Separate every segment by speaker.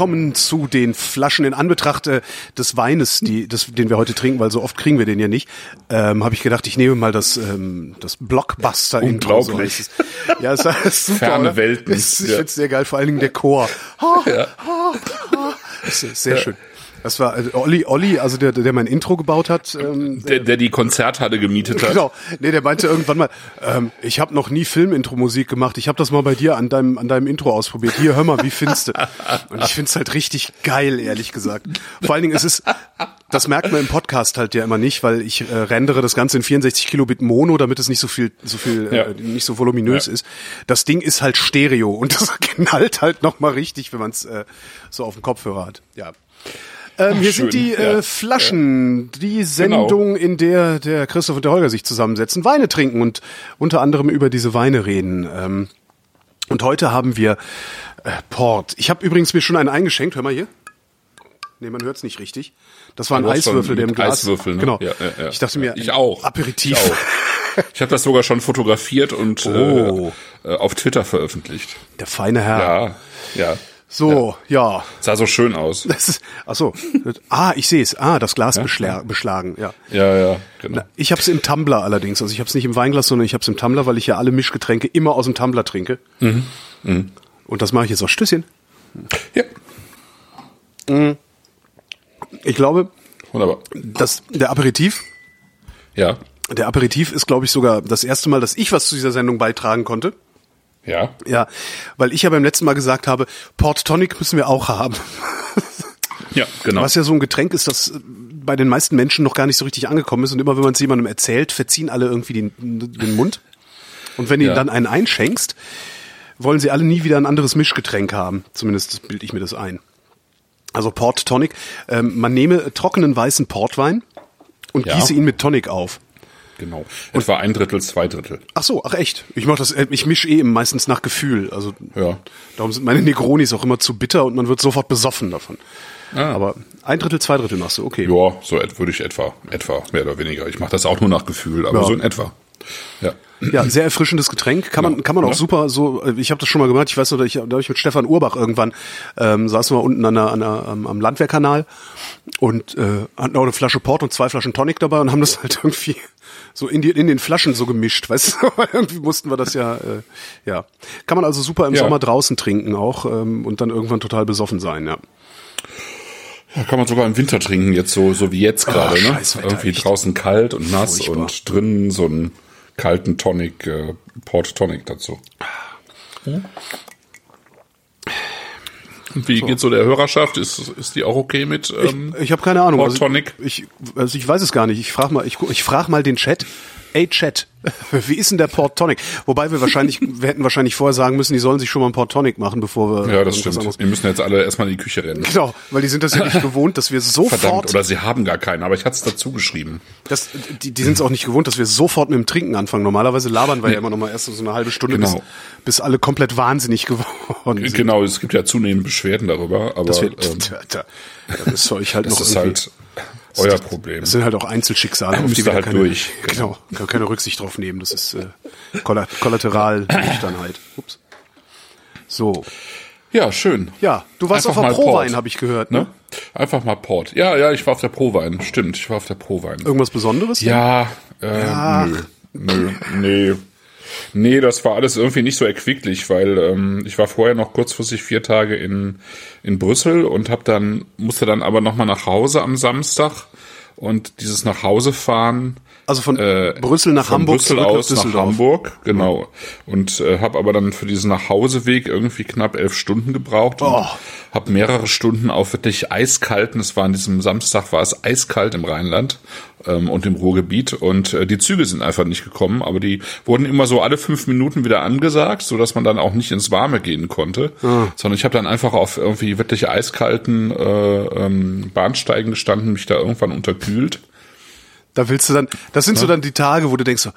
Speaker 1: Willkommen zu den Flaschen in Anbetracht äh, des Weines, die, des, den wir heute trinken, weil so oft kriegen wir den ja nicht. Ähm, Habe ich gedacht, ich nehme mal das, ähm, das Blockbuster-Intro.
Speaker 2: Unglaublich.
Speaker 1: So. Ja, es ist super.
Speaker 2: Ferne
Speaker 1: oder?
Speaker 2: Welten.
Speaker 1: Es, ich
Speaker 2: Ja.
Speaker 1: finde es sehr geil, vor allen Dingen der Chor. Ha,
Speaker 2: Ja.
Speaker 1: ha, ha. Das ist sehr schön. Das war äh, Olli, Olli, also der, der mein Intro gebaut hat. Ähm,
Speaker 2: Der, der die Konzerthalle gemietet hat.
Speaker 1: Genau. Nee, der meinte irgendwann mal, ähm, ich habe noch nie Filmintro-Musik gemacht. Ich habe das mal bei dir an deinem an deinem Intro ausprobiert. Hier, hör mal, wie findest du? Und ich find's halt richtig geil, ehrlich gesagt. Vor allen Dingen ist es, das merkt man im Podcast halt ja immer nicht, weil ich äh, rendere das Ganze in 64 Kilobit Mono, damit es nicht so viel, so viel,
Speaker 2: Ja.
Speaker 1: äh, nicht so voluminös
Speaker 2: Ja.
Speaker 1: ist. Das Ding ist halt Stereo und das knallt halt noch mal richtig, wenn man es äh, so auf dem Kopfhörer hat. Ja. Ähm, hier
Speaker 2: schön.
Speaker 1: sind die äh,
Speaker 2: Ja.
Speaker 1: Flaschen, die Sendung, in der der Christoph und der Holger sich zusammensetzen, Weine trinken und unter anderem über diese Weine reden. Ähm, und heute haben wir äh, Port. Ich habe übrigens mir schon einen eingeschenkt. Hör mal hier. Nee, man hört's nicht richtig. Das war ein Eiswürfel, der im Glas.
Speaker 2: Eiswürfel, ne?
Speaker 1: Genau.
Speaker 2: Ja, ja, ja.
Speaker 1: Ich dachte mir,
Speaker 2: Ich auch.
Speaker 1: Aperitif.
Speaker 2: Ich auch. Ich habe das sogar schon fotografiert und
Speaker 1: Oh.
Speaker 2: äh, äh, auf Twitter veröffentlicht.
Speaker 1: Der feine Herr.
Speaker 2: Ja, ja.
Speaker 1: So, ja.
Speaker 2: Sah so schön aus.
Speaker 1: Das ist, ach so. Ah, ich sehe es. Ah, das Glas beschla beschlagen. Ja.
Speaker 2: Ja, ja, genau.
Speaker 1: Ich habe es im Tumbler allerdings. Also ich habe es nicht im Weinglas, sondern ich habe es im Tumbler, weil ich ja alle Mischgetränke immer aus dem Tumbler trinke.
Speaker 2: Mhm.
Speaker 1: Und das mache ich jetzt auch. Stößchen.
Speaker 2: Ja,
Speaker 1: Ich glaube,
Speaker 2: wunderbar.
Speaker 1: dass der Aperitif,
Speaker 2: Ja,
Speaker 1: der Aperitif ist, glaube ich, sogar das erste Mal, dass ich was zu dieser Sendung beitragen konnte.
Speaker 2: Ja.
Speaker 1: Ja, weil ich ja beim letzten Mal gesagt habe, Port Tonic müssen wir auch haben.
Speaker 2: Ja, genau.
Speaker 1: Was ja so ein Getränk ist, das bei den meisten Menschen noch gar nicht so richtig angekommen ist. Und immer wenn man es jemandem erzählt, verziehen alle irgendwie den, den Mund. Und wenn du
Speaker 2: Ja.
Speaker 1: ihnen dann einen einschenkst, wollen sie alle nie wieder ein anderes Mischgetränk haben. Zumindest bilde ich mir das ein. Also Port Tonic. Ähm, man nehme trockenen weißen Portwein und
Speaker 2: Ja.
Speaker 1: gieße ihn mit Tonic auf.
Speaker 2: Genau. Etwa ein Drittel, zwei Drittel.
Speaker 1: Ach so, ach echt. Ich mach das, äh, ich mische eh meistens nach Gefühl. Also
Speaker 2: Ja.
Speaker 1: darum sind meine Negronis auch immer zu bitter und man wird sofort besoffen davon.
Speaker 2: Ah.
Speaker 1: Aber ein Drittel, zwei Drittel machst du, okay.
Speaker 2: Ja, so würde ich etwa, etwa, mehr oder weniger. Ich mache das auch nur nach Gefühl, aber
Speaker 1: Ja.
Speaker 2: so in etwa. Ja.
Speaker 1: Ja, sehr erfrischendes Getränk. Kann man, kann man auch
Speaker 2: Ja.
Speaker 1: super so, äh, ich habe das schon mal gemacht, ich weiß noch, ich, da hab ich mit Stefan Urbach irgendwann, ähm, saßen wir unten an der, an der, am, am Landwehrkanal und äh, hatten auch eine Flasche Port und zwei Flaschen Tonic dabei und haben das halt irgendwie so in, die, in den Flaschen so gemischt, weißt du? Irgendwie mussten wir das ja, äh, ja. Kann man also super im
Speaker 2: Ja.
Speaker 1: Sommer draußen trinken auch ähm, und dann irgendwann total besoffen sein, ja.
Speaker 2: Ja, kann man sogar im Winter trinken, jetzt so, so wie jetzt gerade, ne?
Speaker 1: Scheißwetter,
Speaker 2: Irgendwie
Speaker 1: echt.
Speaker 2: draußen kalt und nass
Speaker 1: Furchtbar.
Speaker 2: und drinnen so einen kalten Tonic, äh, Port Tonic dazu. Und wie geht so der Hörerschaft? Ist, ist die auch okay mit? Ähm,
Speaker 1: Ich habe keine Ahnung.
Speaker 2: Port
Speaker 1: also,
Speaker 2: Tonic?
Speaker 1: Ich, also ich weiß es gar nicht. Ich frage mal, ich, ich frag mal den Chat. Ey Chat, wie ist denn der Port Tonic? Wobei wir wahrscheinlich, wir hätten wahrscheinlich vorher sagen müssen, die sollen sich schon mal einen Port Tonic machen, bevor wir.
Speaker 2: ja, das stimmt. Wir müssen jetzt alle erstmal in die Küche rennen.
Speaker 1: Genau, weil die sind das ja nicht gewohnt, dass wir sofort,
Speaker 2: Verdammt, oder sie haben gar keinen, aber ich hatte es dazu geschrieben.
Speaker 1: das, die, die sind es auch nicht gewohnt, dass wir sofort mit dem Trinken anfangen. Normalerweise labern wir ja immer noch mal erst so eine halbe Stunde,
Speaker 2: Genau.
Speaker 1: bis, bis alle komplett wahnsinnig geworden sind.
Speaker 2: Genau, es gibt ja zunehmend Beschwerden darüber, aber
Speaker 1: Das, wir,
Speaker 2: ähm,
Speaker 1: da, da, da halt
Speaker 2: das
Speaker 1: noch
Speaker 2: ist
Speaker 1: irgendwie-
Speaker 2: halt euer Problem.
Speaker 1: Das sind halt auch Einzelschicksale, auf die wir
Speaker 2: halt
Speaker 1: keine,
Speaker 2: durch.
Speaker 1: Genau, kann keine Rücksicht drauf nehmen. Das ist äh, Kolla- Kollateralnüchternheit. Ups. So,
Speaker 2: Ja, schön.
Speaker 1: ja, du warst
Speaker 2: Einfach
Speaker 1: auf der Prowein, habe ich gehört. Ne?
Speaker 2: Ne? Einfach mal Port. Ja, ja, ich war auf der Prowein. Stimmt, ich war auf der Prowein.
Speaker 1: Irgendwas Besonderes?
Speaker 2: Ja, äh,
Speaker 1: Ja.
Speaker 2: nö, nö, nee. Nee, das war alles irgendwie nicht so erquicklich, weil ähm, ich war vorher noch kurzfristig vier Tage in, in Brüssel und hab dann, musste dann aber nochmal nach Hause am Samstag. Und dieses nach Hause fahren
Speaker 1: Also von
Speaker 2: äh,
Speaker 1: Brüssel nach
Speaker 2: von
Speaker 1: Hamburg
Speaker 2: Brüssel aus
Speaker 1: nach
Speaker 2: nach. Hamburg, genau. Und äh, habe aber dann für diesen Nachhauseweg irgendwie knapp elf Stunden gebraucht und
Speaker 1: Oh.
Speaker 2: habe mehrere Stunden auf wirklich eiskalten, es war an diesem Samstag war es eiskalt im Rheinland ähm, und im Ruhrgebiet und äh, die Züge sind einfach nicht gekommen, aber die wurden immer so alle fünf Minuten wieder angesagt, so dass man dann auch nicht ins Warme gehen konnte,
Speaker 1: Ah.
Speaker 2: sondern ich habe dann einfach auf irgendwie wirklich eiskalten äh, ähm, Bahnsteigen gestanden, mich da irgendwann unterkühlt.
Speaker 1: Da willst du dann, das sind so dann die Tage, wo du denkst so,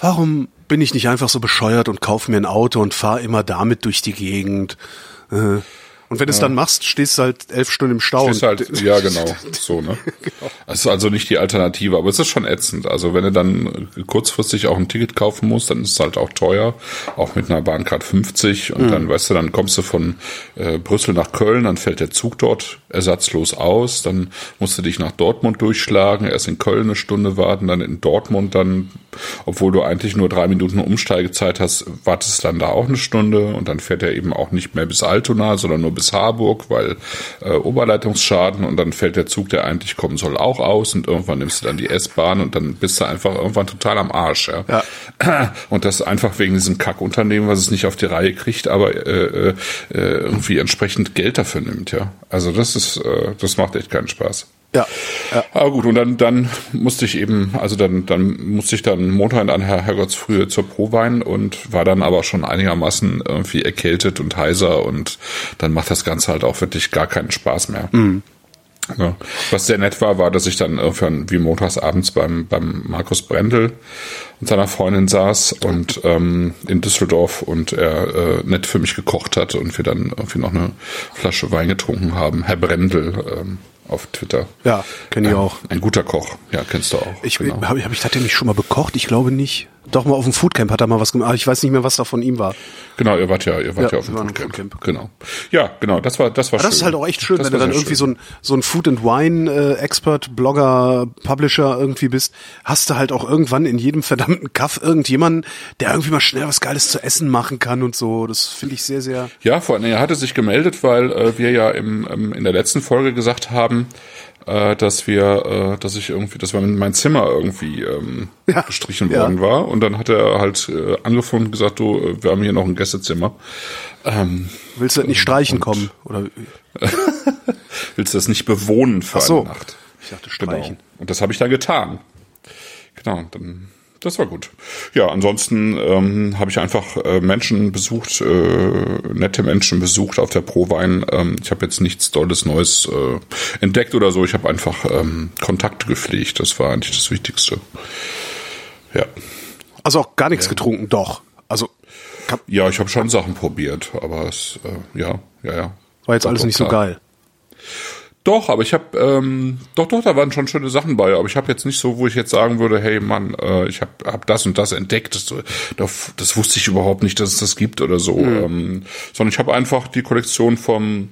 Speaker 1: warum bin ich nicht einfach so bescheuert und kaufe mir ein Auto und fahre immer damit durch die Gegend? Äh, Und wenn du es dann machst, stehst du halt elf Stunden im Stau.
Speaker 2: Stehst halt, ja, genau, so, ne? Das ist also nicht die Alternative, aber es ist schon ätzend. Also wenn du dann kurzfristig auch ein Ticket kaufen musst, dann ist es halt auch teuer, auch mit einer Bahncard 50 und dann, weißt du, dann kommst du von äh, Brüssel nach Köln, dann fällt der Zug dort ersatzlos aus, dann musst du dich nach Dortmund durchschlagen, erst in Köln eine Stunde warten, dann in Dortmund dann, obwohl du eigentlich nur drei Minuten Umsteigezeit hast, wartest dann da auch eine Stunde und dann fährt er eben auch nicht mehr bis Altona, sondern nur bis Harburg, weil äh, Oberleitungsschaden und dann fällt der Zug, der eigentlich kommen soll, auch aus und irgendwann nimmst du dann die S-Bahn und dann bist du einfach irgendwann total am Arsch. Ja.
Speaker 1: Ja.
Speaker 2: Und das einfach wegen diesem Kackunternehmen, was es nicht auf die Reihe kriegt, aber äh, äh, irgendwie entsprechend Geld dafür nimmt. Ja, also das ist, äh, das macht echt keinen Spaß.
Speaker 1: Ja, ja.
Speaker 2: Aber gut, und dann, dann musste ich eben, also dann, dann musste ich dann Montag an Her Herrgottsfrühe zur Prowein und war dann aber schon einigermaßen irgendwie erkältet und heiser und dann macht das Ganze halt auch wirklich gar keinen Spaß mehr. Ja. Was sehr nett war, war, dass ich dann irgendwann wie montags abends beim, beim Markus Brendel und seiner Freundin saß und ähm, in Düsseldorf und er äh, nett für mich gekocht hat und wir dann irgendwie noch eine Flasche Wein getrunken haben. Herr Brendel ähm, auf Twitter.
Speaker 1: Ja, kenn ich
Speaker 2: Ähm,
Speaker 1: auch.
Speaker 2: Ein guter Koch, ja, kennst du auch.
Speaker 1: Ich,
Speaker 2: genau.
Speaker 1: habe hab ich tatsächlich schon mal bekocht? Ich glaube nicht. Doch mal auf dem Foodcamp hat er mal was gemacht. aber Ich weiß nicht mehr, was da von ihm war.
Speaker 2: Genau, ihr wart ja, ihr wart
Speaker 1: Ja,
Speaker 2: ja, auf dem Foodcamp.
Speaker 1: Foodcamp.
Speaker 2: Genau. Ja, genau, das war, das war
Speaker 1: Aber das
Speaker 2: schön.
Speaker 1: ist halt auch echt schön,
Speaker 2: Das
Speaker 1: wenn du dann irgendwie
Speaker 2: schön.
Speaker 1: so ein, so ein Food and Wine äh, Expert, Blogger, Publisher irgendwie bist, hast du halt auch irgendwann in jedem verdammten Kaff irgendjemanden, der irgendwie mal schnell was Geiles zu essen machen kann und so. Das finde ich sehr, sehr.
Speaker 2: Ja, vor allem, er hatte sich gemeldet, weil äh, wir ja im, ähm, in der letzten Folge gesagt haben, äh, dass wir, äh, dass ich irgendwie, dass mein Zimmer irgendwie ähm,
Speaker 1: Ja.
Speaker 2: gestrichen
Speaker 1: Ja.
Speaker 2: worden war. Und dann hat er halt äh, angefangen und gesagt, du, äh, wir haben hier noch ein Gästezimmer. Ähm,
Speaker 1: Willst du nicht streichen kommen? Oder
Speaker 2: willst du das nicht bewohnen für
Speaker 1: Ach so.
Speaker 2: eine Nacht?
Speaker 1: ich dachte
Speaker 2: Genau.
Speaker 1: streichen.
Speaker 2: Und das habe ich dann getan. Genau, dann das war gut. Ja, ansonsten ähm, habe ich einfach äh, Menschen besucht, äh, nette Menschen besucht auf der Prowein. Ähm, ich habe jetzt nichts Tolles Neues äh, entdeckt oder so. Ich habe einfach ähm, Kontakte gepflegt. Das war eigentlich das Wichtigste. Ja,
Speaker 1: Also auch gar nichts getrunken, doch. Also
Speaker 2: ja, ich habe schon Sachen probiert, aber es, äh, ja, ja, ja.
Speaker 1: war jetzt
Speaker 2: Doch,
Speaker 1: alles nicht so
Speaker 2: klar.
Speaker 1: geil.
Speaker 2: Doch, aber ich habe ähm, doch doch, da waren schon schöne Sachen bei, aber ich habe jetzt nicht so, wo ich jetzt sagen würde, hey Mann, äh, ich habe hab das und das entdeckt, das, das, das wusste ich überhaupt nicht, dass es das gibt oder so, ähm, sondern ich habe einfach die Kollektion vom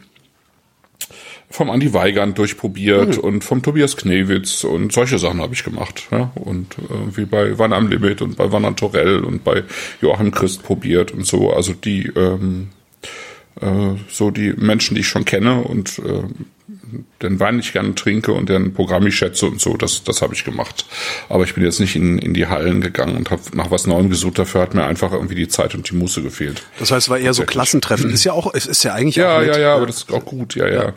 Speaker 2: vom Andi Weigand durchprobiert und vom Tobias Knewitz und solche Sachen habe ich gemacht. Ja? Und äh, wie bei Wann am Limit und bei Wann Torell und bei Joachim Christ probiert und so. Also die ähm, äh, so die Menschen, die ich schon kenne und äh, den Wein nicht gerne trinke und deren Programm ich schätze und so, das, das habe ich gemacht. Aber ich bin jetzt nicht in, in die Hallen gegangen und habe nach was Neuem gesucht. Dafür hat mir einfach irgendwie die Zeit und die Muße gefehlt.
Speaker 1: Das heißt, es war eher so. Klassentreffen. Ist ja auch, es ist ja eigentlich
Speaker 2: Ja,
Speaker 1: auch nett.
Speaker 2: ja, ja, aber das ist auch gut, ja, ja.
Speaker 1: Ja,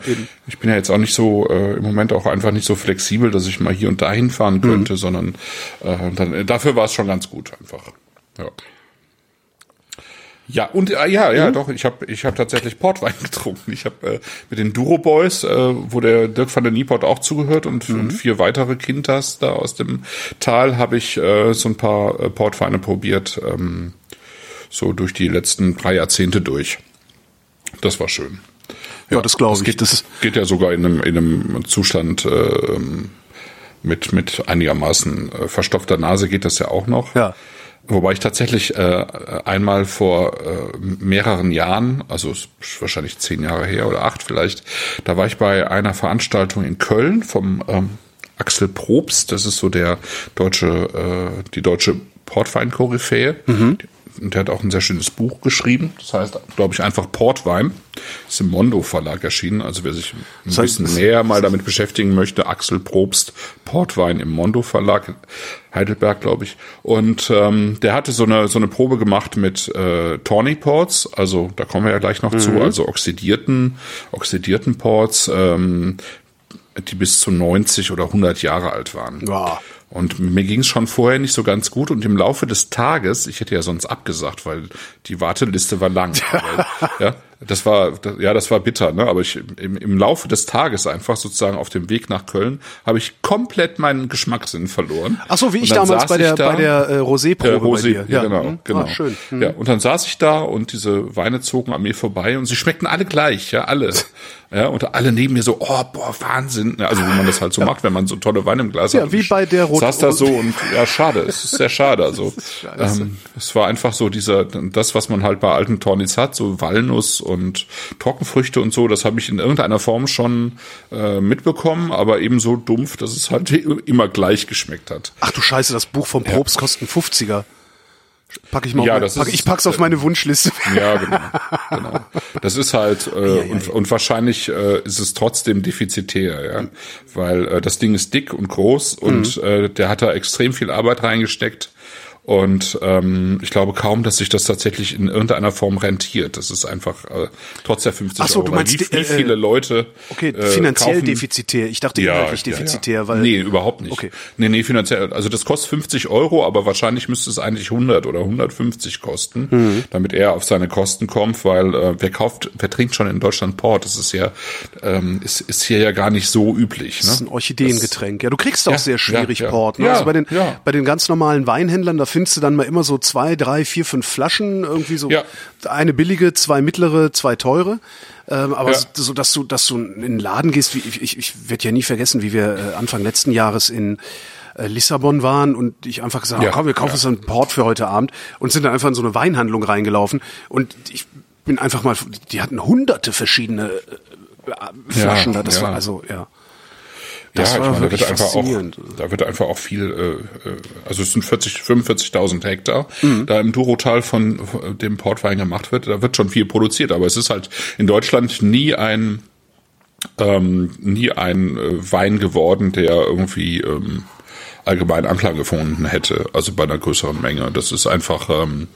Speaker 2: ich bin ja jetzt auch nicht so, äh, im Moment auch einfach nicht so flexibel, dass ich mal hier und dahin fahren
Speaker 1: Mhm.
Speaker 2: könnte, sondern äh, dann, dafür war es schon ganz gut einfach. Ja. Ja, und äh, ja, ja, doch, ich habe ich hab tatsächlich Portwein getrunken. Ich habe äh, mit den Duro Boys, äh, wo der Dirk van der Nieport auch zugehört und, und vier weitere Kinders da aus dem Tal, habe ich äh, so ein paar äh, Portweine probiert, ähm, so durch die letzten drei Jahrzehnte durch. Das war schön.
Speaker 1: Ja, das glaube ich.
Speaker 2: Geht,
Speaker 1: Das
Speaker 2: geht ja sogar in einem, in einem Zustand ähm, mit, mit einigermaßen äh, verstopfter Nase geht das ja auch noch.
Speaker 1: Ja.
Speaker 2: Wobei ich tatsächlich äh, einmal vor äh, mehreren Jahren, also wahrscheinlich zehn Jahre her oder acht vielleicht, da war ich bei einer Veranstaltung in Köln vom ähm, Axel Probst, das ist so der deutsche, äh, die deutsche Portwein-Koryphäe. Mhm. Und der hat auch ein sehr schönes Buch geschrieben. Das heißt, glaube ich, einfach Portwein. Ist im Mondo Verlag erschienen. Also wer sich ein das heißt, bisschen näher mal damit beschäftigen möchte, Axel Probst, Portwein im Mondo Verlag, Heidelberg, glaube ich. Und ähm, der hatte so eine so eine Probe gemacht mit äh, Tawny Ports. Also da kommen wir ja gleich noch mhm. zu. Also oxidierten oxidierten Ports. Ähm, die bis zu 90 oder 100 Jahre alt waren.
Speaker 1: Ja.
Speaker 2: Und mir ging es schon vorher nicht so ganz gut und im Laufe des Tages, ich hätte ja sonst abgesagt, weil die Warteliste war lang. ja, das war, ja, das war bitter, ne? Aber ich im, im Laufe des Tages einfach sozusagen auf dem Weg nach Köln habe ich komplett meinen Geschmackssinn verloren.
Speaker 1: Ach so, wie ich damals bei der, da, bei der äh, Rosé-Probe
Speaker 2: äh, Rosé,
Speaker 1: bei dir.
Speaker 2: Ja, genau,
Speaker 1: hm?
Speaker 2: genau.
Speaker 1: Ah, schön. Hm.
Speaker 2: Ja, und dann saß ich da und diese Weine zogen an mir vorbei und sie schmeckten alle gleich, ja, alle. Ja, und alle neben mir so, oh, boah, Wahnsinn. Also wie man das halt so ja. macht, wenn man so tolle Weine im Glas
Speaker 1: ja,
Speaker 2: hat.
Speaker 1: Ja, wie bei der
Speaker 2: Rot Saß da so und ja, schade, es ist sehr schade. Also ähm, es war einfach so dieser, das, was man halt bei alten Tornis hat, so Walnuss und Trockenfrüchte und so, das habe ich in irgendeiner Form schon äh, mitbekommen, aber eben so dumpf, dass es halt immer gleich geschmeckt hat.
Speaker 1: Ach du Scheiße, das Buch vom Probst ja. kostet 50er. Pack ich mal
Speaker 2: ja,
Speaker 1: auf,
Speaker 2: das
Speaker 1: pack,
Speaker 2: ist,
Speaker 1: ich pack's auf meine Wunschliste.
Speaker 2: Ja, genau. genau. Das ist halt äh, ja, ja, und, und wahrscheinlich äh, ist es trotzdem defizitär, ja, weil äh, das Ding ist dick und groß und mhm. äh, der hat da extrem viel Arbeit reingesteckt und ähm, ich glaube kaum, dass sich das tatsächlich in irgendeiner Form rentiert. Das ist einfach äh, trotz der 50
Speaker 1: Ach so,
Speaker 2: Euro.
Speaker 1: Du meinst,
Speaker 2: wie, wie viele Leute
Speaker 1: Okay, äh, finanziell kaufen, defizitär. Ich dachte ja, inhaltlich defizitär, ja, ja. weil
Speaker 2: Nee, überhaupt nicht.
Speaker 1: Okay.
Speaker 2: Nee, nee, finanziell. Also das kostet 50 Euro, aber wahrscheinlich müsste es eigentlich 100 oder 150 kosten, mhm. damit er auf seine Kosten kommt, weil äh, wer kauft, wer trinkt schon in Deutschland Port? Das ist ja ähm, ist, ist hier ja gar nicht so üblich. Ne?
Speaker 1: Das ist ein Orchideengetränk. Ja, du kriegst auch sehr schwierig. Port. Ne?
Speaker 2: Ja,
Speaker 1: also bei den bei den ganz normalen Weinhändlern, da findest du dann mal immer so zwei, drei, vier, fünf Flaschen irgendwie so.
Speaker 2: Ja.
Speaker 1: Eine billige, zwei mittlere, zwei teure. Ähm, aber
Speaker 2: Ja.
Speaker 1: so, dass du, dass du in den Laden gehst, wie ich, ich, ich werde ja nie vergessen, wie wir äh, Anfang letzten Jahres in äh, Lissabon waren und ich einfach gesagt habe,
Speaker 2: Ja,
Speaker 1: komm, wir kaufen
Speaker 2: ja.
Speaker 1: uns einen Port für heute Abend und sind dann einfach in so eine Weinhandlung reingelaufen und ich bin einfach mal, die hatten hunderte verschiedene äh, Flaschen da, das war also, ja. Das
Speaker 2: ja,
Speaker 1: war
Speaker 2: ich meine, da wird einfach auch, da wird einfach auch viel, äh, äh, also es sind 40, 45.000 Hektar,
Speaker 1: Mhm.
Speaker 2: da im Durotal von von dem Portwein gemacht wird, da wird schon viel produziert, aber es ist halt in Deutschland nie ein, ähm, nie ein äh, Wein geworden, der irgendwie ähm, allgemein Anklang gefunden hätte, also bei einer größeren Menge. Das ist einfach, ähm,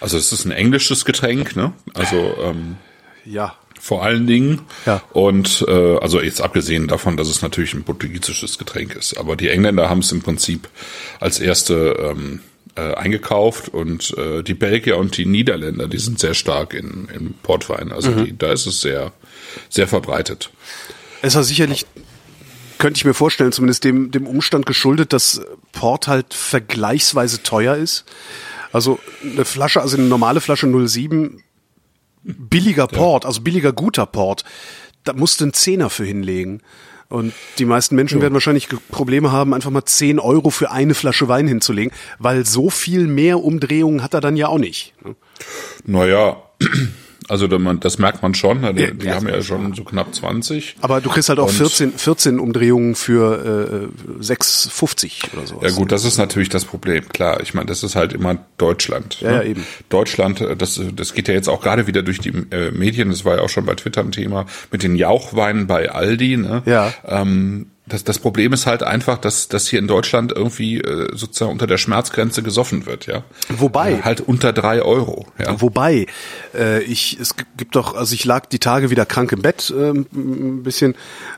Speaker 2: also es ist ein englisches Getränk, ne? Also ähm,
Speaker 1: Ja.
Speaker 2: Vor allen Dingen.
Speaker 1: Ja.
Speaker 2: Und äh, also jetzt abgesehen davon, dass es natürlich ein portugiesisches Getränk ist, aber die Engländer haben es im Prinzip als erste ähm, äh, eingekauft und äh, die Belgier und die Niederländer, die sind sehr stark in, in Portwein. Also die, da ist es sehr sehr verbreitet.
Speaker 1: Es war sicherlich, könnte ich mir vorstellen, zumindest dem, dem Umstand geschuldet, dass Port halt vergleichsweise teuer ist. Also eine Flasche, also eine normale Flasche 07, billiger Port, also billiger guter Port, da musst du einen Zehner für hinlegen. Und die meisten Menschen werden wahrscheinlich Probleme haben, einfach mal 10 Euro für eine Flasche Wein hinzulegen, weil so viel mehr Umdrehungen hat er dann ja auch nicht. ne?
Speaker 2: Naja, also das merkt man schon. ne? Die,
Speaker 1: Ja,
Speaker 2: die haben ja schon so knapp 20.
Speaker 1: Aber du kriegst halt auch
Speaker 2: Und-
Speaker 1: 14, 14 Umdrehungen für äh, 6,50 oder sowas.
Speaker 2: Ja gut, das ist natürlich das Problem. Klar, ich meine, das ist halt immer Deutschland.
Speaker 1: Ja,
Speaker 2: ne?
Speaker 1: ja, eben.
Speaker 2: Deutschland, äh, das, das geht ja jetzt auch gerade wieder durch die äh, Medien. Das war ja auch schon bei Twitter ein Thema mit den Jauchweinen bei Aldi. Ne?
Speaker 1: Ja.
Speaker 2: Ähm, das, das Problem ist halt einfach, dass, dass hier in Deutschland irgendwie äh, sozusagen unter der Schmerzgrenze gesoffen wird, ja.
Speaker 1: Wobei-
Speaker 2: Äh, halt unter drei Euro. Ja.
Speaker 1: Wobei, äh, ich, es gibt doch, also ich lag die Tage wieder krank im Bett ähm, ein bisschen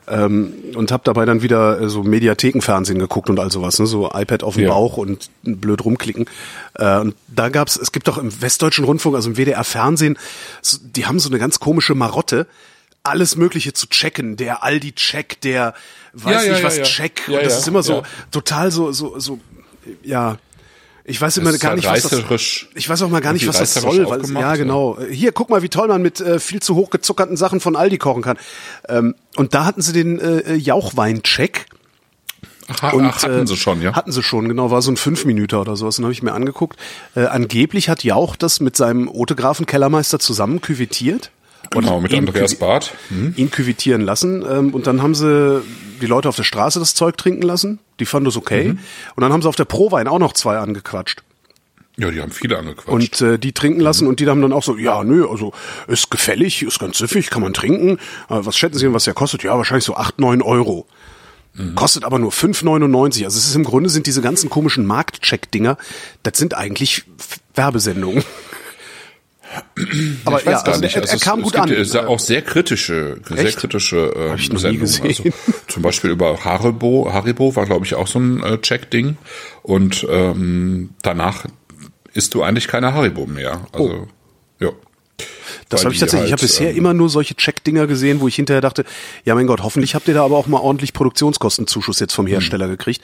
Speaker 1: ähm, und habe dabei dann wieder äh, so Mediathekenfernsehen geguckt und all sowas, ne? so iPad auf dem
Speaker 2: Ja.
Speaker 1: Bauch und blöd rumklicken. Äh, und da gab's, es gibt doch im Westdeutschen Rundfunk, also im WDR Fernsehen, so, die haben so eine ganz komische Marotte, alles Mögliche zu checken, der Aldi-Check, der weiß
Speaker 2: Ja,
Speaker 1: nicht was. Check. Und das ist immer so total so, so, so, ja. Ich weiß immer gar nicht, was das, ich weiß auch mal gar nicht, was das soll. Weil, ja, genau. Hier, guck mal, wie toll man mit äh, viel zu hoch gezuckerten Sachen von Aldi kochen kann. Ähm, und da hatten sie den äh, Jauchwein-Check.
Speaker 2: Ach,
Speaker 1: Und,
Speaker 2: ach, hatten
Speaker 1: äh,
Speaker 2: sie schon, ja?
Speaker 1: Hatten sie schon, genau, war so ein fünf Minüter oder sowas, dann habe ich mir angeguckt. Äh, angeblich hat Jauch das mit seinem Otegrafen Kellermeister zusammen küvitiert.
Speaker 2: Genau, mit Andreas Barth. Hm.
Speaker 1: Ihn küvitieren lassen ähm, und dann haben sie die Leute auf der Straße das Zeug trinken lassen. Die fanden das okay.
Speaker 2: Mhm.
Speaker 1: Und dann haben sie auf der Prowein auch noch zwei angequatscht.
Speaker 2: Ja, die haben viele angequatscht.
Speaker 1: Und äh, die trinken lassen und die haben dann auch so, ja, nö, also ist gefällig, ist ganz süffig, kann man trinken. Äh, was schätzen Sie denn, was der kostet? Ja, wahrscheinlich so acht neun Euro. Kostet aber nur 5,99. Also es ist im Grunde sind diese ganzen komischen Marktcheck-Dinger, das sind eigentlich Werbesendungen. Aber
Speaker 2: ich weiß
Speaker 1: ja,
Speaker 2: gar
Speaker 1: also
Speaker 2: nicht.
Speaker 1: er,
Speaker 2: Also
Speaker 1: er
Speaker 2: es,
Speaker 1: kam
Speaker 2: es
Speaker 1: gut
Speaker 2: gibt
Speaker 1: an.
Speaker 2: sehr- auch sehr kritische, sehr
Speaker 1: Echt?
Speaker 2: kritische ähm,
Speaker 1: Hab ich
Speaker 2: Sendungen. Also, zum Beispiel über Haribo. Haribo war, glaube ich, auch so ein äh, Check-Ding. Und ähm, danach isst du eigentlich keine Haribo mehr. Also, ja.
Speaker 1: Das habe ich tatsächlich. ich
Speaker 2: halt,
Speaker 1: habe bisher
Speaker 2: ähm,
Speaker 1: immer nur solche Check-Dinger gesehen, wo ich hinterher dachte, ja mein Gott, hoffentlich habt ihr da aber auch mal ordentlich Produktionskostenzuschuss jetzt vom Hersteller gekriegt.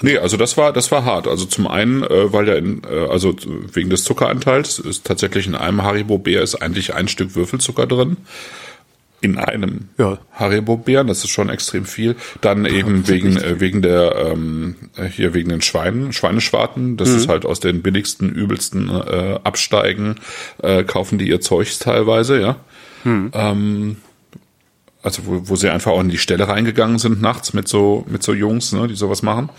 Speaker 2: Nee, also das war das war hart. Also zum einen, äh, weil der in, äh, also wegen des Zuckeranteils ist tatsächlich in einem Haribo Bär ist eigentlich ein Stück Würfelzucker drin. In einem
Speaker 1: Ja.
Speaker 2: Haribo Bären, das ist schon extrem viel. Dann eben wegen äh, wegen der ähm, äh, hier wegen den Schweinen, Schweineschwarten. Das ist halt aus den billigsten, übelsten äh, Absteigen äh, kaufen die ihr Zeugs teilweise, ja. Ähm, also wo, wo sie einfach auch in die Stelle reingegangen sind nachts mit so mit so Jungs, ne, die sowas machen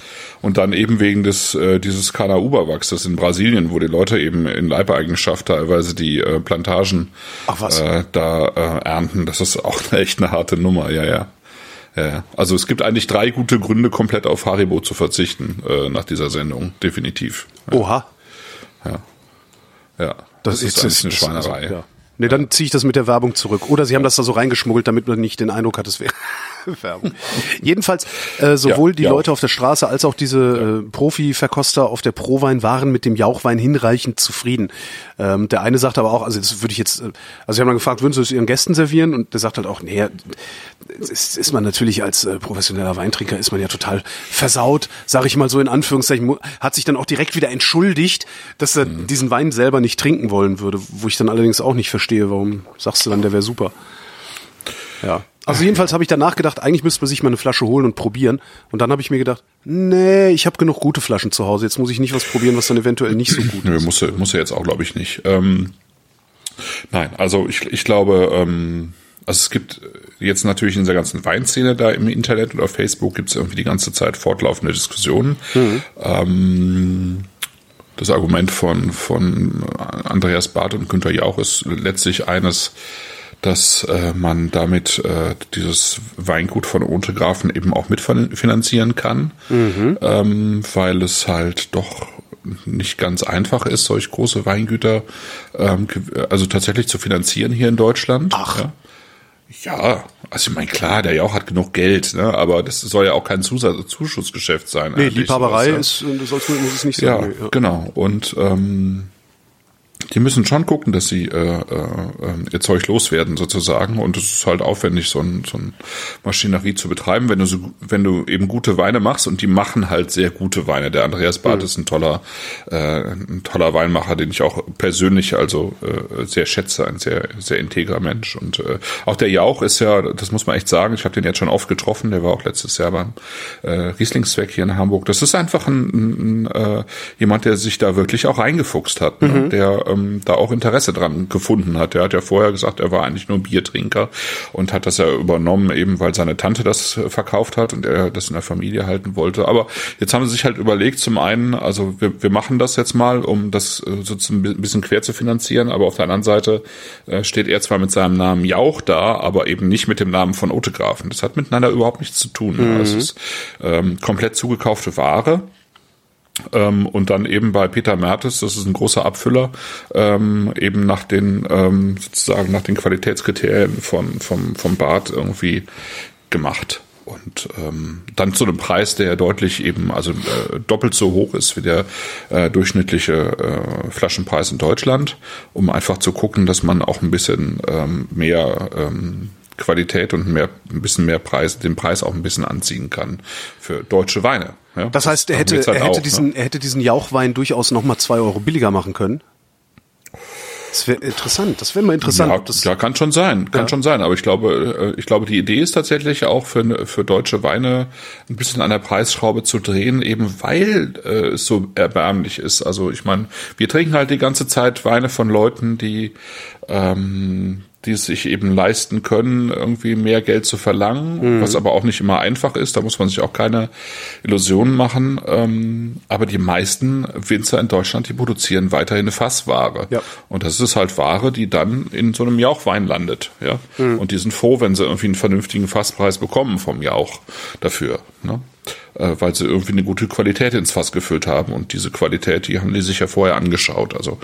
Speaker 2: und dann eben wegen des äh, dieses Cana-Uber-Wachses in Brasilien, wo die Leute eben in Leibeigenschaft teilweise die äh, Plantagen. Äh, da äh, ernten. Das ist auch echt eine harte Nummer, ja ja. Ja, ja. Also es gibt eigentlich drei gute Gründe, komplett auf Haribo zu verzichten äh, nach dieser Sendung, definitiv.
Speaker 1: Oha.
Speaker 2: Ja, das, ist, eigentlich eine Schweinerei.
Speaker 1: Also, ja. Nee, dann ziehe ich das mit der Werbung zurück. Oder sie haben das da so reingeschmuggelt, damit man nicht den Eindruck hat, es wäre Werbung. Jedenfalls, äh, sowohl
Speaker 2: Ja,
Speaker 1: die
Speaker 2: ja.
Speaker 1: Leute auf der Straße als auch diese äh, Profi-Verkoster auf der Prowein waren mit dem Jauchwein hinreichend zufrieden. Ähm, der eine sagt aber auch, also das würde ich jetzt, äh, also sie haben dann gefragt, würden sie es ihren Gästen servieren? Und der sagt halt auch, nee, ist, ist man natürlich als äh, professioneller Weintrinker ist man ja total versaut, sage ich mal so in Anführungszeichen, hat sich dann auch direkt wieder entschuldigt, dass er
Speaker 2: Mhm.
Speaker 1: diesen Wein selber nicht trinken wollen würde, wo ich dann allerdings auch nicht verstehe, warum sagst du dann, der wäre super. Ja. Also jedenfalls habe ich danach gedacht, eigentlich müsste man sich mal eine Flasche holen und probieren. Und dann habe ich mir gedacht, nee, ich habe genug gute Flaschen zu Hause. Jetzt muss ich nicht was probieren, was dann eventuell nicht so gut
Speaker 2: Nö,
Speaker 1: ist.
Speaker 2: muss, muss er jetzt auch, glaube ich, nicht. Ähm, nein, also ich, ich glaube, ähm, also es gibt jetzt natürlich in dieser ganzen Weinszene da im Internet und auf Facebook gibt es irgendwie die ganze Zeit fortlaufende Diskussionen. Ähm, das Argument von, von Andreas Barth und Günther Jauch ist letztlich eines, dass äh, man damit äh, dieses Weingut von Untergrafen eben auch mitfinanzieren kann, ähm, weil es halt doch nicht ganz einfach ist, solch große Weingüter ähm, also tatsächlich zu finanzieren hier in Deutschland.
Speaker 1: Ach.
Speaker 2: Ja. Ja, also ich meine, klar, der Jauch hat genug Geld, ne? aber das soll ja auch kein Zusatz Zuschussgeschäft sein.
Speaker 1: Nee, Liebhaberei
Speaker 2: sowas, ja.
Speaker 1: ist, das soll's- muss es nicht
Speaker 2: Ja,
Speaker 1: sein. nee,
Speaker 2: genau. Und ähm, die müssen schon gucken, dass sie äh, äh, ihr Zeug loswerden sozusagen. Und es ist halt aufwendig, so ein, so ein Maschinerie zu betreiben, wenn du so, wenn du eben gute Weine machst und die machen halt sehr gute Weine. Der Andreas Barth ist ein toller, äh, ein toller Weinmacher, den ich auch persönlich also äh, sehr schätze, ein sehr sehr integrer Mensch. Und äh, auch der Jauch ist ja, das muss man echt sagen. Ich habe den jetzt schon oft getroffen. Der war auch letztes Jahr beim äh, Rieslingswerk hier in Hamburg. Das ist einfach ein, ein, ein äh, jemand, der sich da wirklich auch reingefuchst hat, ne? der ähm, da auch Interesse dran gefunden hat. Der hat ja vorher gesagt, er war eigentlich nur Biertrinker und hat das ja übernommen, eben weil seine Tante das verkauft hat und er das in der Familie halten wollte. Aber jetzt haben sie sich halt überlegt, zum einen, also wir, wir machen das jetzt mal, um das äh, sozusagen ein bisschen quer zu finanzieren, aber auf der anderen Seite äh, steht er zwar mit seinem Namen Jauch da, aber eben nicht mit dem Namen von Otegrafen. Das hat miteinander überhaupt nichts zu tun.
Speaker 1: Mhm.
Speaker 2: Also es ist ähm, komplett zugekaufte Ware. Ähm, und dann eben bei Peter Mertes, das ist ein großer Abfüller, ähm, eben nach den ähm, sozusagen nach den Qualitätskriterien von vom vom Bad irgendwie gemacht und ähm, dann zu einem Preis, der deutlich eben also äh, doppelt so hoch ist wie der äh, durchschnittliche äh, Flaschenpreis in Deutschland, um einfach zu gucken, dass man auch ein bisschen ähm, mehr ähm, Qualität und mehr, ein bisschen mehr Preis, den Preis auch ein bisschen anziehen kann für deutsche Weine. Ja,
Speaker 1: Das heißt, er hätte,
Speaker 2: halt
Speaker 1: er hätte
Speaker 2: auch,
Speaker 1: diesen,
Speaker 2: Ne?
Speaker 1: er hätte diesen Jauchwein durchaus noch mal zwei Euro billiger machen können. Das wäre interessant. Das wäre mal interessant.
Speaker 2: Ja,
Speaker 1: das
Speaker 2: ja, kann schon sein, kann
Speaker 1: Ja.
Speaker 2: schon sein. Aber ich glaube, äh, ich glaube, die Idee ist tatsächlich auch für, für deutsche Weine ein bisschen an der Preisschraube zu drehen, eben weil äh, es so erbärmlich ist. Also ich meine, wir trinken halt die ganze Zeit Weine von Leuten, die ähm, die es sich eben leisten können, irgendwie mehr Geld zu verlangen, was aber auch nicht immer einfach ist. Da muss man sich auch keine Illusionen machen. Ähm, aber die meisten Winzer in Deutschland, die produzieren weiterhin eine Fassware.
Speaker 1: Ja.
Speaker 2: Und das ist halt Ware, die dann in so einem Jauchwein landet. Ja. Und die sind froh, wenn sie irgendwie einen vernünftigen Fasspreis bekommen vom Jauch dafür. Ne? Äh, weil sie irgendwie eine gute Qualität ins Fass gefüllt haben. Und diese Qualität, die haben die sich ja vorher angeschaut. Also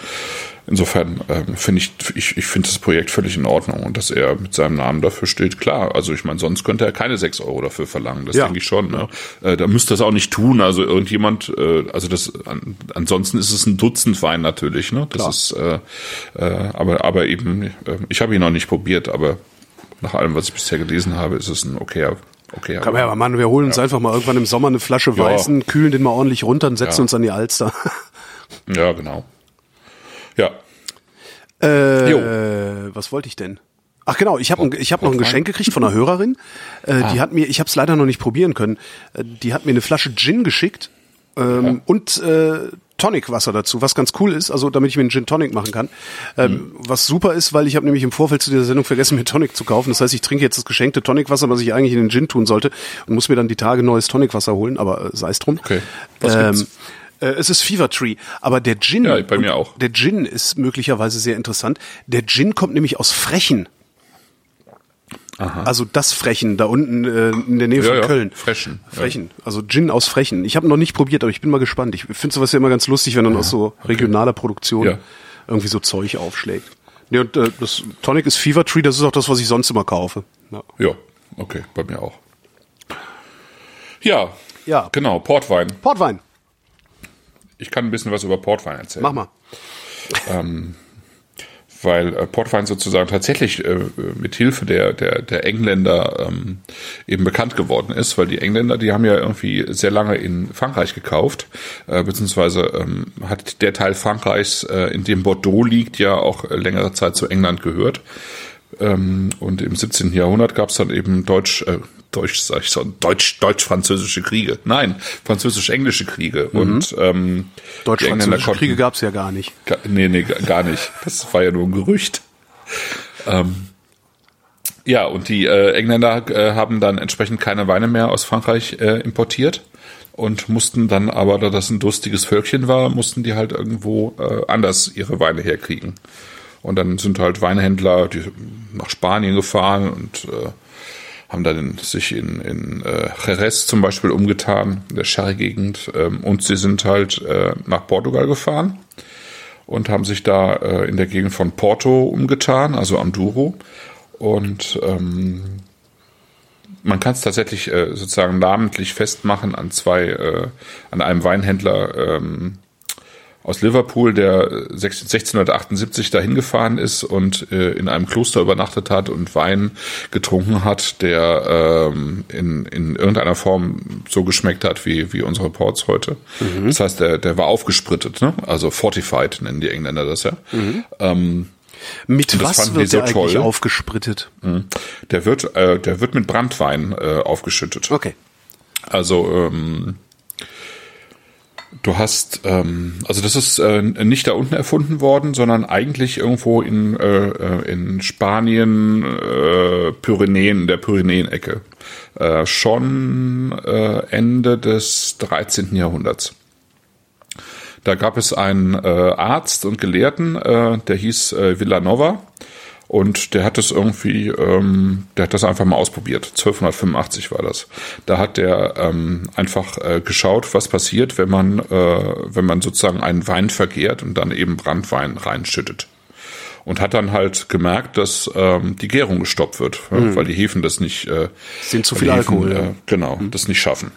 Speaker 2: insofern ähm, finde ich, ich, ich finde das Projekt völlig in Ordnung. Und dass er mit seinem Namen dafür steht, klar. Also ich meine, sonst könnte er keine sechs Euro dafür verlangen. Das
Speaker 1: Ja.
Speaker 2: denke ich schon. Ne? Äh, da müsste das auch nicht tun. Also irgendjemand, äh, also das an, ansonsten ist es ein Dutzend Wein natürlich. Ne? Das
Speaker 1: Klar.
Speaker 2: ist, äh, äh, aber, aber eben, äh, ich habe ihn noch nicht probiert, aber nach allem, was ich bisher gelesen habe, ist es ein okayer,
Speaker 1: Kann man ja, aber Mann, wir holen uns einfach mal irgendwann im Sommer eine Flasche
Speaker 2: Ja.
Speaker 1: Weißen, kühlen den mal ordentlich runter und setzen
Speaker 2: Ja.
Speaker 1: uns an die Alster.
Speaker 2: Ja, genau. Ja,
Speaker 1: Äh,
Speaker 2: Jo.
Speaker 1: was wollte ich denn? Ach genau, ich habe ich hab noch ein? Geschenk gekriegt von einer Hörerin. Äh,
Speaker 2: Ah.
Speaker 1: Die hat mir, ich habe es leider noch nicht probieren können. Äh, die hat mir eine Flasche Gin geschickt ähm, und äh, Tonicwasser dazu, was ganz cool ist, also damit ich mir einen Gin Tonic machen kann. Ähm,
Speaker 2: Mhm.
Speaker 1: Was super ist, weil ich habe nämlich im Vorfeld zu dieser Sendung vergessen, mir Tonic zu kaufen. Das heißt, ich trinke jetzt das geschenkte Tonicwasser, was ich eigentlich in den Gin tun sollte und muss mir dann die Tage neues Tonicwasser holen, aber äh, sei es drum.
Speaker 2: Okay. Was
Speaker 1: Ähm,
Speaker 2: gibt's?
Speaker 1: Äh, es ist Fever Tree, aber der Gin,
Speaker 2: Ja, bei mir auch.
Speaker 1: der Gin ist möglicherweise sehr interessant. Der Gin kommt nämlich aus Frechen. Also das Frechen da unten äh, in der Nähe
Speaker 2: Ja,
Speaker 1: von
Speaker 2: ja,
Speaker 1: Köln.
Speaker 2: Frechen, ja.
Speaker 1: Frechen. Also Gin aus Frechen. Ich habe noch nicht probiert, aber ich bin mal gespannt. Ich finde sowas ja immer ganz lustig, wenn dann aus so regionaler Produktion
Speaker 2: Ja.
Speaker 1: irgendwie so Zeug aufschlägt. Nee, und äh, das Tonic ist Fever Tree, das ist auch das, was ich sonst immer kaufe. Ja.
Speaker 2: ja, okay, bei mir auch. Ja,
Speaker 1: Ja.
Speaker 2: genau, Portwein.
Speaker 1: Portwein,
Speaker 2: Ich kann ein bisschen was über Portwein erzählen.
Speaker 1: mach mal.
Speaker 2: weil äh, Portwein sozusagen tatsächlich äh, mit Hilfe der, der, der Engländer ähm, eben bekannt geworden ist, weil die Engländer, die haben ja irgendwie sehr lange in Frankreich gekauft, äh, beziehungsweise ähm, hat der Teil Frankreichs, äh, in dem Bordeaux liegt, ja auch längere Zeit zu England gehört. Ähm, und im 17. Jahrhundert gab es dann eben Deutsch, äh, Deutsch, sag ich so, Deutsch, Deutsch-französische Kriege. Nein, französisch-englische Kriege. Und ähm,
Speaker 1: Deutsch-französische Kriege gab's ja gar nicht.
Speaker 2: Ga- Nee, nee, ga- gar nicht. Das war ja nur ein Gerücht. Ähm, ja, und die äh, Engländer äh, haben dann entsprechend keine Weine mehr aus Frankreich äh, importiert und mussten dann aber, da das ein durstiges Völkchen war, mussten die halt irgendwo äh, anders ihre Weine herkriegen. Und dann sind halt Weinhändler die nach Spanien gefahren und äh, haben dann sich in, in äh, Jerez zum Beispiel umgetan, in der Sherry-Gegend. Ähm, und sie sind halt äh, nach Portugal gefahren und haben sich da äh, in der Gegend von Porto umgetan, also am. Und ähm, man kann es tatsächlich äh, sozusagen namentlich festmachen an zwei, äh, an einem Weinhändler ähm, aus Liverpool, der äh, 1678 dahin gefahren ist und äh, in einem Kloster übernachtet hat und Wein getrunken hat, der ähm, in, in irgendeiner Form so geschmeckt hat wie, wie unsere Ports heute. Das heißt, der, der war aufgesprittet, ne? also fortified nennen die Engländer das ja. Ähm,
Speaker 1: Mit was wird
Speaker 2: so
Speaker 1: der eigentlich
Speaker 2: toll.
Speaker 1: aufgesprittet?
Speaker 2: der wird, äh, der wird mit Brandwein äh, aufgeschüttet.
Speaker 1: Okay.
Speaker 2: Also ähm, du hast, ähm, also das ist äh, nicht da unten erfunden worden, sondern eigentlich irgendwo in, äh, in Spanien, äh, Pyrenäen, der Pyrenäenecke. Äh, schon äh, Ende des 13. Jahrhunderts. Da gab es einen äh, Arzt und Gelehrten, äh, der hieß äh, Villanova. Und der hat das irgendwie, ähm, der hat das einfach mal ausprobiert. 1285 war das. Da hat der ähm, einfach äh, geschaut, was passiert, wenn man, äh, wenn man sozusagen einen Wein vergärt und dann eben Brandwein reinschüttet. Und hat dann halt gemerkt, dass ähm, die Gärung gestoppt wird, ja, weil die Hefen das nicht, äh,
Speaker 1: Sind zu viel
Speaker 2: Hefen,
Speaker 1: Alkohol.
Speaker 2: Äh, genau, das nicht schaffen.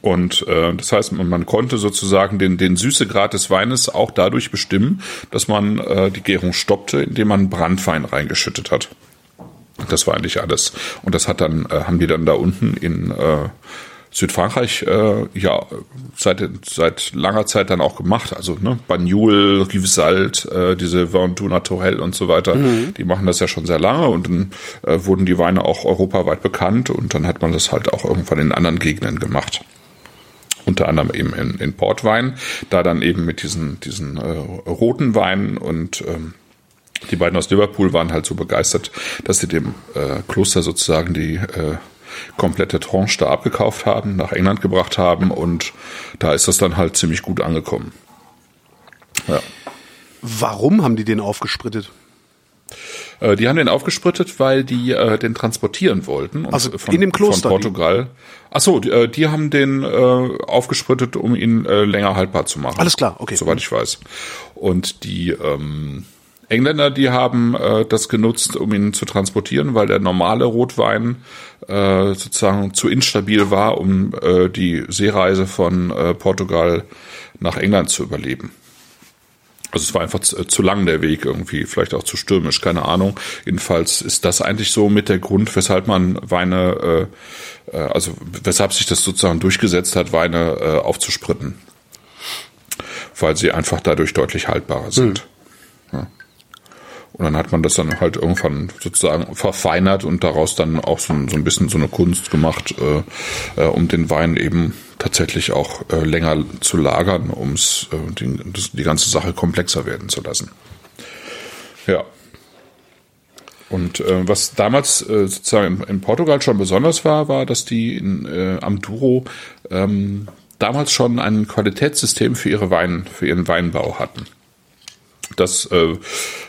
Speaker 2: Und äh, das heißt, man, man konnte sozusagen den, den Süßegrad des Weines auch dadurch bestimmen, dass man äh, die Gärung stoppte, indem man Brandwein reingeschüttet hat. Das war eigentlich alles. Und das hat dann, äh, haben die dann da unten in, äh, Südfrankreich äh, ja seit seit langer Zeit dann auch gemacht. Also ne, Bagnol, Rivesaltes, äh, diese Vin du Naturel und so weiter, mhm. die machen das ja schon sehr lange und dann äh, wurden die Weine auch europaweit bekannt und dann hat man das halt auch irgendwann in anderen Gegenden gemacht unter anderem eben in, in Portwein, da dann eben mit diesen, diesen äh, roten Weinen und ähm, die beiden aus Liverpool waren halt so begeistert, dass sie dem äh, Kloster sozusagen die äh, komplette Tranche da abgekauft haben, nach England gebracht haben und da ist das dann halt ziemlich gut angekommen.
Speaker 1: Ja. Warum haben die den aufgesprittet?
Speaker 2: Äh, die haben den aufgesprittet, weil die äh, den transportieren wollten.
Speaker 1: also von, in dem Kloster?
Speaker 2: Von Portugal. Ach so, die, äh, die haben den äh, aufgesprittet, um ihn länger haltbar zu machen.
Speaker 1: Alles klar, okay.
Speaker 2: Soweit ich weiß. Und die ähm, Engländer, die haben äh, das genutzt, um ihn zu transportieren, weil der normale Rotwein äh, sozusagen zu instabil war, um äh, die Seereise von äh, Portugal nach England zu überleben. Also es war einfach zu, zu, lang der Weg irgendwie, vielleicht auch zu stürmisch, keine Ahnung. Jedenfalls ist das eigentlich so mit der Grund, weshalb man Weine, äh, äh, also weshalb sich das sozusagen durchgesetzt hat, Weine äh, aufzuspritten. Weil sie einfach dadurch deutlich haltbarer sind. Hm. Und dann hat man das dann halt irgendwann sozusagen verfeinert und daraus dann auch so, so ein bisschen so eine Kunst gemacht, äh, äh, um den Wein eben tatsächlich auch äh, länger zu lagern, um äh, die, die ganze Sache komplexer werden zu lassen. Ja. Und äh, was damals äh, sozusagen in, in, Portugal schon besonders war, war, dass die in, äh, am Douro ähm, damals schon ein Qualitätssystem für ihre Wein, für ihren Weinbau hatten das, äh,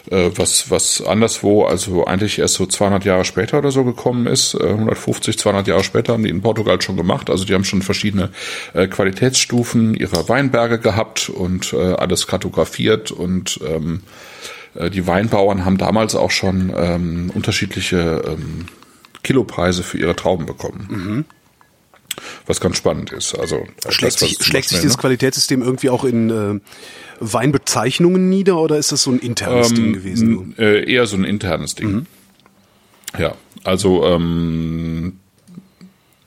Speaker 2: äh, was, was anderswo, also eigentlich erst so 200 Jahre später oder so gekommen ist, äh, 150, 200 Jahre später haben die in Portugal schon gemacht. Also die haben schon verschiedene äh, Qualitätsstufen ihrer Weinberge gehabt und äh, alles kartografiert und ähm, äh, die Weinbauern haben damals auch schon ähm, unterschiedliche ähm, Kilopreise für ihre Trauben bekommen. Mhm was ganz spannend ist. Also
Speaker 1: schlägt das, sich, schlägt sich dieses Qualitätssystem irgendwie auch in äh, Weinbezeichnungen nieder oder ist das so ein internes ähm, Ding gewesen?
Speaker 2: Äh, eher so ein internes Ding. Mhm. Ja, also ähm,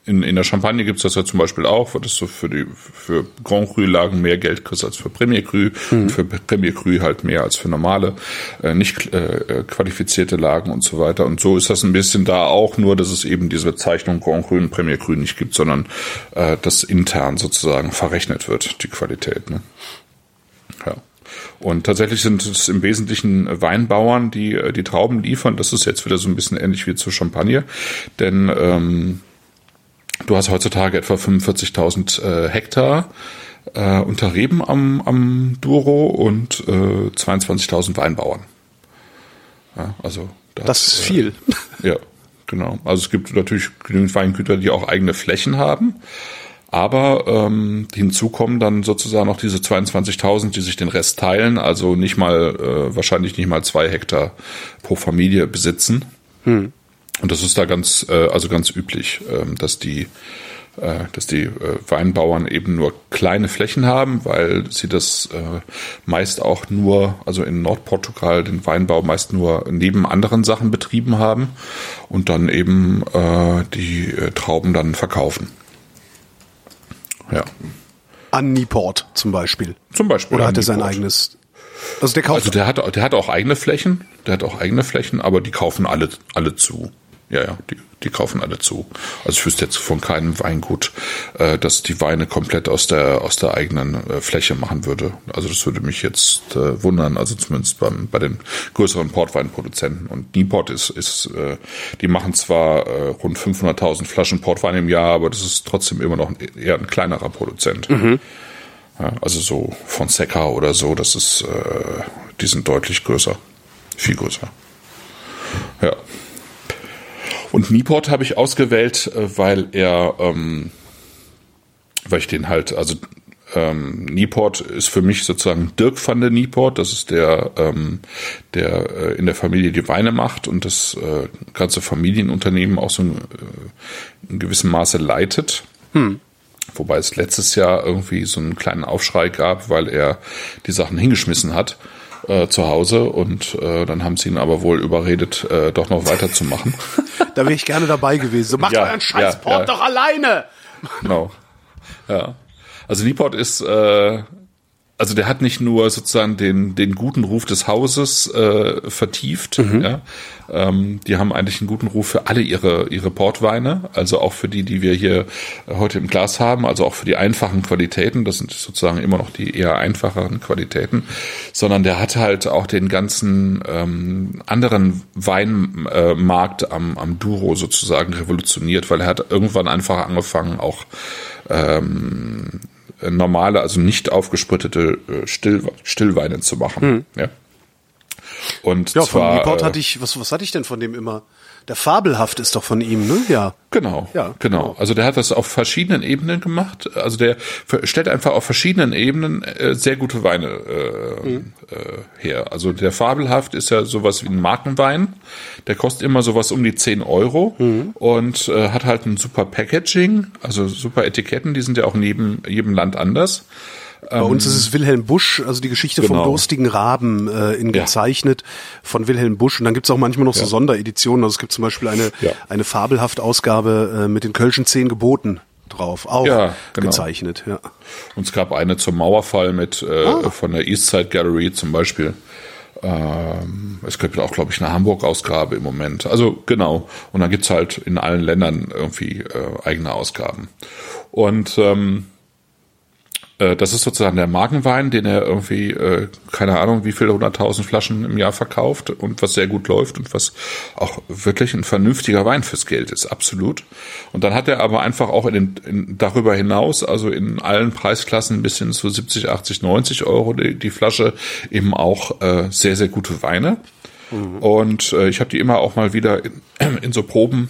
Speaker 2: in, in der Champagne gibt's das ja zum Beispiel auch, wo du so für die für Grand Cru Lagen mehr Geld kriegst als für Premier Cru mhm. und für Premier Cru halt mehr als für normale äh, nicht äh, qualifizierte Lagen und so weiter. Und so ist das ein bisschen da auch, nur dass es eben diese Bezeichnung Grand Cru und Premier Cru nicht gibt, sondern äh, das intern sozusagen verrechnet wird, die Qualität. Ne? Ja. Und tatsächlich sind es im Wesentlichen Weinbauern, die äh, die Trauben liefern. Das ist jetzt wieder so ein bisschen ähnlich wie zur Champagne, denn ähm, Du hast heutzutage etwa 45.000 äh, Hektar äh, unter Reben am, am Douro und äh, 22.000 Weinbauern. Ja, also
Speaker 1: das, das ist viel.
Speaker 2: Äh, ja, genau. Also es gibt natürlich genügend Weingüter, die auch eigene Flächen haben. Aber ähm, hinzu kommen dann sozusagen noch diese 22.000, die sich den Rest teilen, also nicht mal, äh, wahrscheinlich nicht mal zwei Hektar pro Familie besitzen. Hm. Und das ist da ganz, äh, also ganz üblich, ähm, dass die, äh, dass die äh, Weinbauern eben nur kleine Flächen haben, weil sie das äh, meist auch nur, also in Nordportugal den Weinbau meist nur neben anderen Sachen betrieben haben und dann eben äh, die äh, Trauben dann verkaufen.
Speaker 1: Ja. An Nieport zum Beispiel.
Speaker 2: Zum Beispiel.
Speaker 1: Oder hat er sein eigenes
Speaker 2: also der kauft. Also der hat, der hat auch eigene Flächen, der hat auch eigene Flächen, aber die kaufen alle, alle zu. Ja, ja, die, die kaufen alle zu. Also ich wüsste jetzt von keinem Weingut, äh, dass die Weine komplett aus der aus der eigenen äh, Fläche machen würde. Also das würde mich jetzt äh, wundern. Also zumindest beim, bei den größeren Portweinproduzenten. Und Nieport ist ist, äh, die machen zwar äh, rund 500.000 Flaschen Portwein im Jahr, aber das ist trotzdem immer noch eher ein kleinerer Produzent. Mhm. Ja, also so von Seca oder so, das ist, äh, die sind deutlich größer, viel größer. Ja. Und Nieport habe ich ausgewählt, äh, weil er, ähm, weil ich den halt, also ähm, Nieport ist für mich sozusagen Dirk van der Nieport, das ist der, ähm, der äh, in der Familie die Weine macht und das äh, ganze Familienunternehmen auch so in, äh, in gewissem Maße leitet. Hm. Wobei es letztes Jahr irgendwie so einen kleinen Aufschrei gab, weil er die Sachen hingeschmissen hat äh, zu Hause und äh, dann haben sie ihn aber wohl überredet, äh, doch noch weiterzumachen.
Speaker 1: da wäre ich gerne dabei gewesen. So, macht ja, euren Scheißport ja, ja. doch alleine!
Speaker 2: Genau. Ja. Also Nieport ist, äh, also der hat nicht nur sozusagen den, den guten Ruf des Hauses äh, vertieft, mhm. ja. Ähm, die haben eigentlich einen guten Ruf für alle ihre, ihre Portweine, also auch für die, die wir hier heute im Glas haben, also auch für die einfachen Qualitäten, das sind sozusagen immer noch die eher einfacheren Qualitäten, sondern der hat halt auch den ganzen ähm, anderen Weinmarkt äh, am, am Duro sozusagen revolutioniert, weil er hat irgendwann einfach angefangen, auch ähm, normale, also nicht aufgesprittete äh, Still, Stillweine zu machen. Mhm. Ja.
Speaker 1: Und ja, zwar, von Newport hatte ich, was, was hatte ich denn von dem immer? Der Fabelhaft ist doch von ihm, ne? Ja.
Speaker 2: Genau. Ja, genau. Also der hat das auf verschiedenen Ebenen gemacht. Also der stellt einfach auf verschiedenen Ebenen äh, sehr gute Weine äh, mhm. äh, her. Also der Fabelhaft ist ja sowas wie ein Markenwein. Der kostet immer sowas um die 10 Euro mhm. und äh, hat halt ein super Packaging, also super Etiketten. Die sind ja auch neben jedem Land anders.
Speaker 1: Bei uns ist es Wilhelm Busch, also die Geschichte genau. vom durstigen Raben äh, in ja. gezeichnet von Wilhelm Busch. Und dann gibt's auch manchmal noch so Sondereditionen. Also es gibt zum Beispiel eine, ja. eine fabelhaft Ausgabe äh, mit den Kölschen Zehn Geboten drauf, auch ja, genau. gezeichnet. Ja.
Speaker 2: Und es gab eine zum Mauerfall mit äh, ah. von der Eastside Gallery zum Beispiel. Ähm, es gibt auch, glaube ich, eine Hamburg-Ausgabe im Moment. Also genau. Und dann gibt's halt in allen Ländern irgendwie äh, eigene Ausgaben. Und ähm, äh, das ist sozusagen der Markenwein, den er irgendwie, äh, keine Ahnung, wie viele hunderttausend Flaschen im Jahr verkauft und was sehr gut läuft und was auch wirklich ein vernünftiger Wein fürs Geld ist, absolut. Und dann hat er aber einfach auch in den, in, darüber hinaus, also in allen Preisklassen bis hin zu 70, 80, 90 Euro die, die Flasche eben auch äh, sehr, sehr gute Weine. Mhm. Und äh, ich habe die immer auch mal wieder in, in so Proben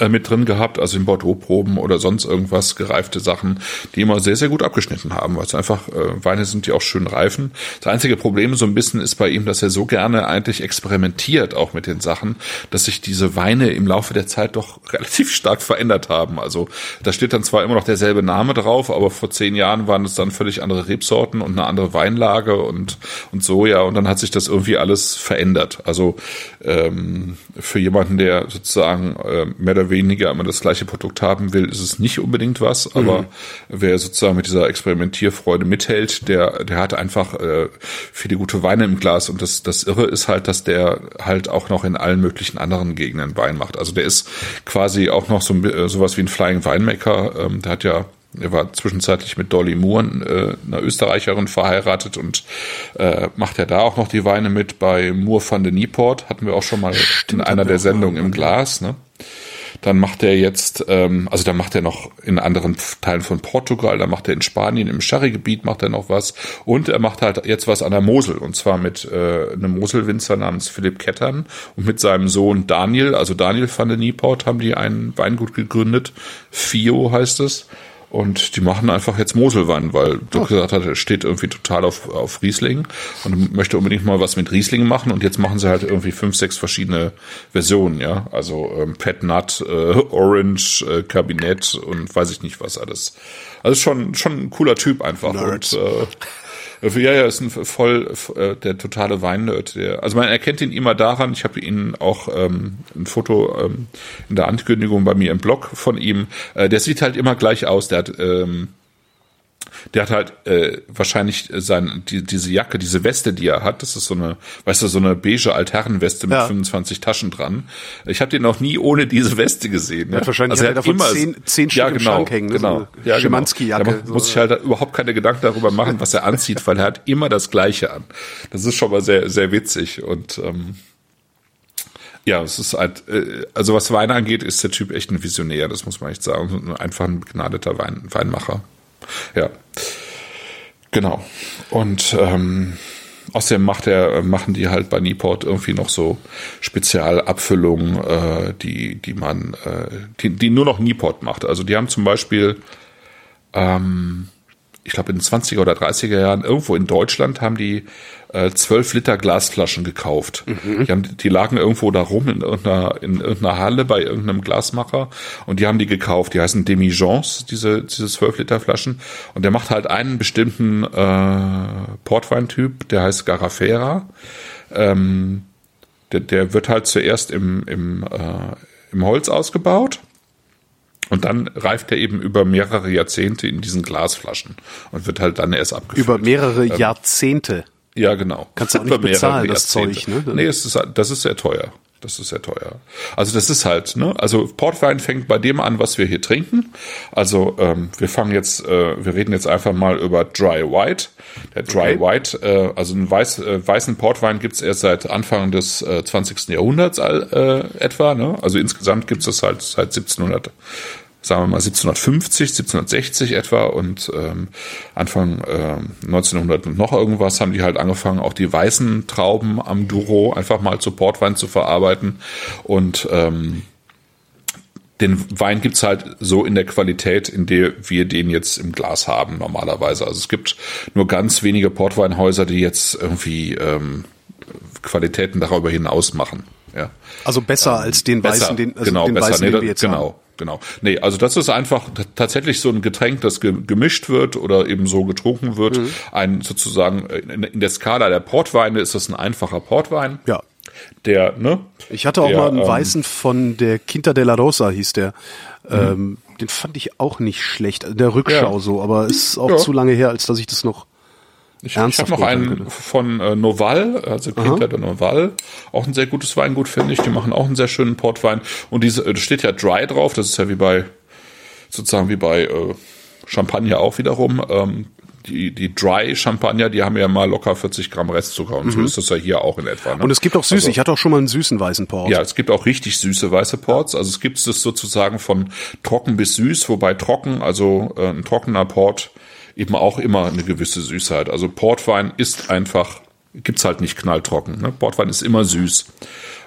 Speaker 2: äh, mit drin gehabt, also in Bordeaux-Proben oder sonst irgendwas, gereifte Sachen, die immer sehr, sehr gut abgeschnitten haben, weil es einfach äh, Weine sind, die auch schön reifen. Das einzige Problem so ein bisschen ist bei ihm, dass er so gerne eigentlich experimentiert auch mit den Sachen, dass sich diese Weine im Laufe der Zeit doch relativ stark verändert haben. Also da steht dann zwar immer noch derselbe Name drauf, aber vor zehn Jahren waren es dann völlig andere Rebsorten und eine andere Weinlage und, und so, ja, und dann hat sich das irgendwie alles verändert. Also ähm, für jemanden, der sozusagen äh, mehr oder weniger immer das gleiche Produkt haben will, ist es nicht unbedingt was. Aber mhm. wer sozusagen mit dieser Experimentierfreude mithält, der, der hat einfach äh, viele gute Weine im Glas. Und das, das Irre ist halt, dass der halt auch noch in allen möglichen anderen Gegenden Wein macht. Also der ist quasi auch noch so äh, sowas wie ein Flying Winemaker. Ähm, der hat ja er war zwischenzeitlich mit Dolly Moore, äh, einer Österreicherin, verheiratet und äh, macht er da auch noch die Weine mit bei Moore van de Nieport. Hatten wir auch schon mal Stimmt, in einer der Sendungen im Glas. Ne? Dann macht er jetzt, ähm, also da macht er noch in anderen Teilen von Portugal, da macht er in Spanien, im Sherry-Gebiet macht er noch was. Und er macht halt jetzt was an der Mosel. Und zwar mit äh, einem Moselwinzer namens Philipp Kettern und mit seinem Sohn Daniel, also Daniel van den Nieport, haben die ein Weingut gegründet. FIO heißt es. Und die machen einfach jetzt Moselwein, weil Dirk oh. gesagt hat, er steht irgendwie total auf, auf Riesling und möchte unbedingt mal was mit Riesling machen. Und jetzt machen sie halt irgendwie fünf, sechs verschiedene Versionen, ja. Also ähm, Pet Nut, äh, Orange, äh, Kabinett und weiß ich nicht was alles. Also schon, schon ein cooler Typ einfach. Nerds. Und, äh, ja, ja, ist ein voll äh, der totale Weinnerd. Der, also man erkennt ihn immer daran. Ich habe ihn auch ähm, ein Foto ähm, in der Ankündigung bei mir im Blog von ihm. Äh, der sieht halt immer gleich aus. Der hat ähm, der hat halt äh, wahrscheinlich sein, die, diese Jacke, diese Weste, die er hat, das ist so eine, weißt du, so eine beige Altherrenweste mit ja. 25 Taschen dran. Ich habe den noch nie ohne diese Weste gesehen.
Speaker 1: Er hat wahrscheinlich also er hat davon immer zehn, zehn Stück
Speaker 2: ja, genau,
Speaker 1: im Schrank hängen.
Speaker 2: Genau, so ja, genau. Da muss ich halt überhaupt keine Gedanken darüber machen, was er anzieht, weil er hat immer das Gleiche an. Das ist schon mal sehr, sehr witzig und ähm, ja, es ist halt, äh, also was Wein angeht, ist der Typ echt ein Visionär, das muss man echt sagen. Einfach ein begnadeter Wein, Weinmacher. Ja. Genau. Und ähm, außerdem macht er, machen die halt bei Nieport irgendwie noch so Spezialabfüllungen, äh, die, die man, äh, die, die nur noch Nieport macht. Also die haben zum Beispiel ähm, ich glaube in den 20er oder 30er Jahren irgendwo in Deutschland haben die äh, 12 Liter Glasflaschen gekauft. Mhm. Die, haben, die lagen irgendwo da rum in irgendeiner, in irgendeiner Halle bei irgendeinem Glasmacher und die haben die gekauft. Die heißen Demijeans, diese, diese 12 Liter Flaschen. Und der macht halt einen bestimmten äh, Portweintyp, der heißt Garafera. Ähm, der, der wird halt zuerst im, im, äh, im Holz ausgebaut Und dann reift er eben über mehrere Jahrzehnte in diesen Glasflaschen und wird halt dann erst abgefüllt.
Speaker 1: Über mehrere Jahrzehnte.
Speaker 2: Ja, genau.
Speaker 1: Kannst du auch nicht
Speaker 2: Über
Speaker 1: bezahlen, das
Speaker 2: Jahrzehnte.
Speaker 1: Zeug, ne?
Speaker 2: Nee, es ist, das ist sehr teuer. Das ist sehr teuer. Also das ist halt, ne? Also Portwein fängt bei dem an, was wir hier trinken. Also ähm, wir fangen jetzt, äh, wir reden jetzt einfach mal über Dry White. Der Dry
Speaker 1: Okay.
Speaker 2: White, äh, also einen weiß, äh, weißen Portwein gibt's erst seit Anfang des äh, 20. Jahrhunderts äh, etwa. Ne? Also insgesamt gibt's das halt seit 1700 sagen wir mal 1750, 1760 etwa und ähm, Anfang ähm, 1900 und noch irgendwas haben die halt angefangen, auch die weißen Trauben am Duro einfach mal zu Portwein zu verarbeiten und ähm, den Wein gibt's halt so in der Qualität, in der wir den jetzt im Glas haben normalerweise. Also es gibt nur ganz wenige Portweinhäuser, die jetzt irgendwie ähm, Qualitäten darüber hinaus machen. Ja.
Speaker 1: Also besser als den
Speaker 2: Besser,
Speaker 1: weißen, den, also
Speaker 2: genau,
Speaker 1: den
Speaker 2: besser.
Speaker 1: weißen,
Speaker 2: nee,
Speaker 1: den wir jetzt
Speaker 2: genau,
Speaker 1: haben.
Speaker 2: Genau. Nee, also das ist einfach tatsächlich so ein Getränk, das ge gemischt wird oder eben so getrunken wird.
Speaker 1: Mhm.
Speaker 2: Ein sozusagen in, in der Skala der Portweine ist das ein einfacher Portwein.
Speaker 1: Ja.
Speaker 2: Der, ne?
Speaker 1: Ich hatte auch
Speaker 2: der,
Speaker 1: mal einen
Speaker 2: ähm,
Speaker 1: weißen von der Quinta della Rosa, hieß der.
Speaker 2: Mhm.
Speaker 1: Ähm, den fand ich auch nicht schlecht, der Rückschau
Speaker 2: Ja.
Speaker 1: so, aber ist auch
Speaker 2: Ja.
Speaker 1: zu lange her, als dass ich das noch
Speaker 2: Ich, ich habe noch einen von äh, Noval, also Quinta de Noval, auch ein sehr gutes Weingut, finde ich. Die machen auch einen sehr schönen Portwein. Und diese, äh, steht ja Dry drauf, das ist ja wie bei, sozusagen wie bei äh, Champagner auch wiederum. Ähm, die, die Dry Champagner, die haben ja mal locker 40 Gramm Restzucker und so ist das ja hier auch in etwa. Ne?
Speaker 1: Mhm. Und es gibt auch süße.
Speaker 2: Also-
Speaker 1: ich hatte auch schon mal einen süßen weißen Port.
Speaker 2: ja, es gibt auch richtig süße weiße Ports. Also es gibt es sozusagen von trocken bis süß, wobei trocken, also äh, ein trockener Port eben auch immer eine gewisse Süßheit. Also Portwein ist einfach, gibt's halt nicht knalltrocken. Ne? Portwein ist immer süß.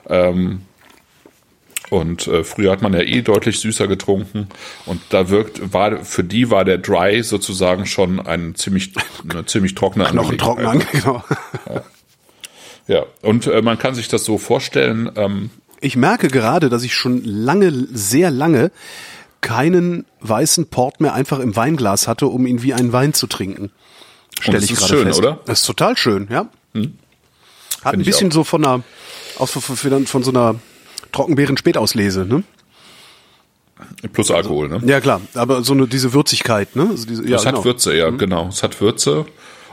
Speaker 2: Ähm, und äh, früher hat man ja eh deutlich süßer getrunken und da wirkt war für die war der Dry sozusagen schon ein ziemlich eine ziemlich trockene
Speaker 1: Noch ein trockener,
Speaker 2: Angelegenheit.
Speaker 1: genau.
Speaker 2: Ja, und äh, man kann sich das so vorstellen. Ähm,
Speaker 1: Ich merke gerade, dass ich schon lange, sehr lange keinen weißen Port mehr einfach im Weinglas hatte, um ihn wie einen Wein zu trinken. Stelle
Speaker 2: das
Speaker 1: ich
Speaker 2: ist
Speaker 1: gerade
Speaker 2: schön,
Speaker 1: fest.
Speaker 2: oder? Hm.
Speaker 1: Das ist total schön, ja. Hat ein
Speaker 2: Find ich
Speaker 1: bisschen so von einer, aus, von, von, von so einer Trockenbeeren-Spätauslese, ne?
Speaker 2: plus Alkohol, ne?
Speaker 1: Ja klar, aber so eine diese Würzigkeit, ne? Also diese, ja,
Speaker 2: Es hat
Speaker 1: genau.
Speaker 2: Würze, ja, genau. Es hat Würze.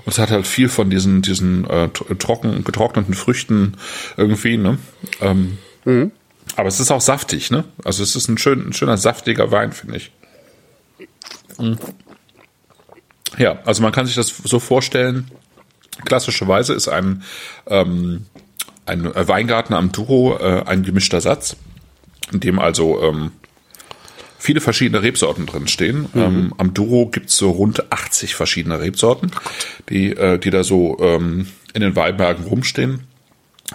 Speaker 2: Und es hat halt viel von diesen, diesen äh, tr- trocken, getrockneten Früchten irgendwie, ne? Ähm,
Speaker 1: Mhm.
Speaker 2: Aber es ist auch saftig, ne? Also es ist ein, schön, ein schöner, saftiger Wein, finde ich. Mm. Ja, also man kann sich das so vorstellen. Klassischerweise ist ein, ähm, ein Weingarten am Duro äh, ein gemischter Satz, in dem also ähm, viele verschiedene Rebsorten drin stehen. Ähm, am Duro gibt's so rund 80 verschiedene Rebsorten, die, äh, die da so ähm, in den Weinbergen rumstehen.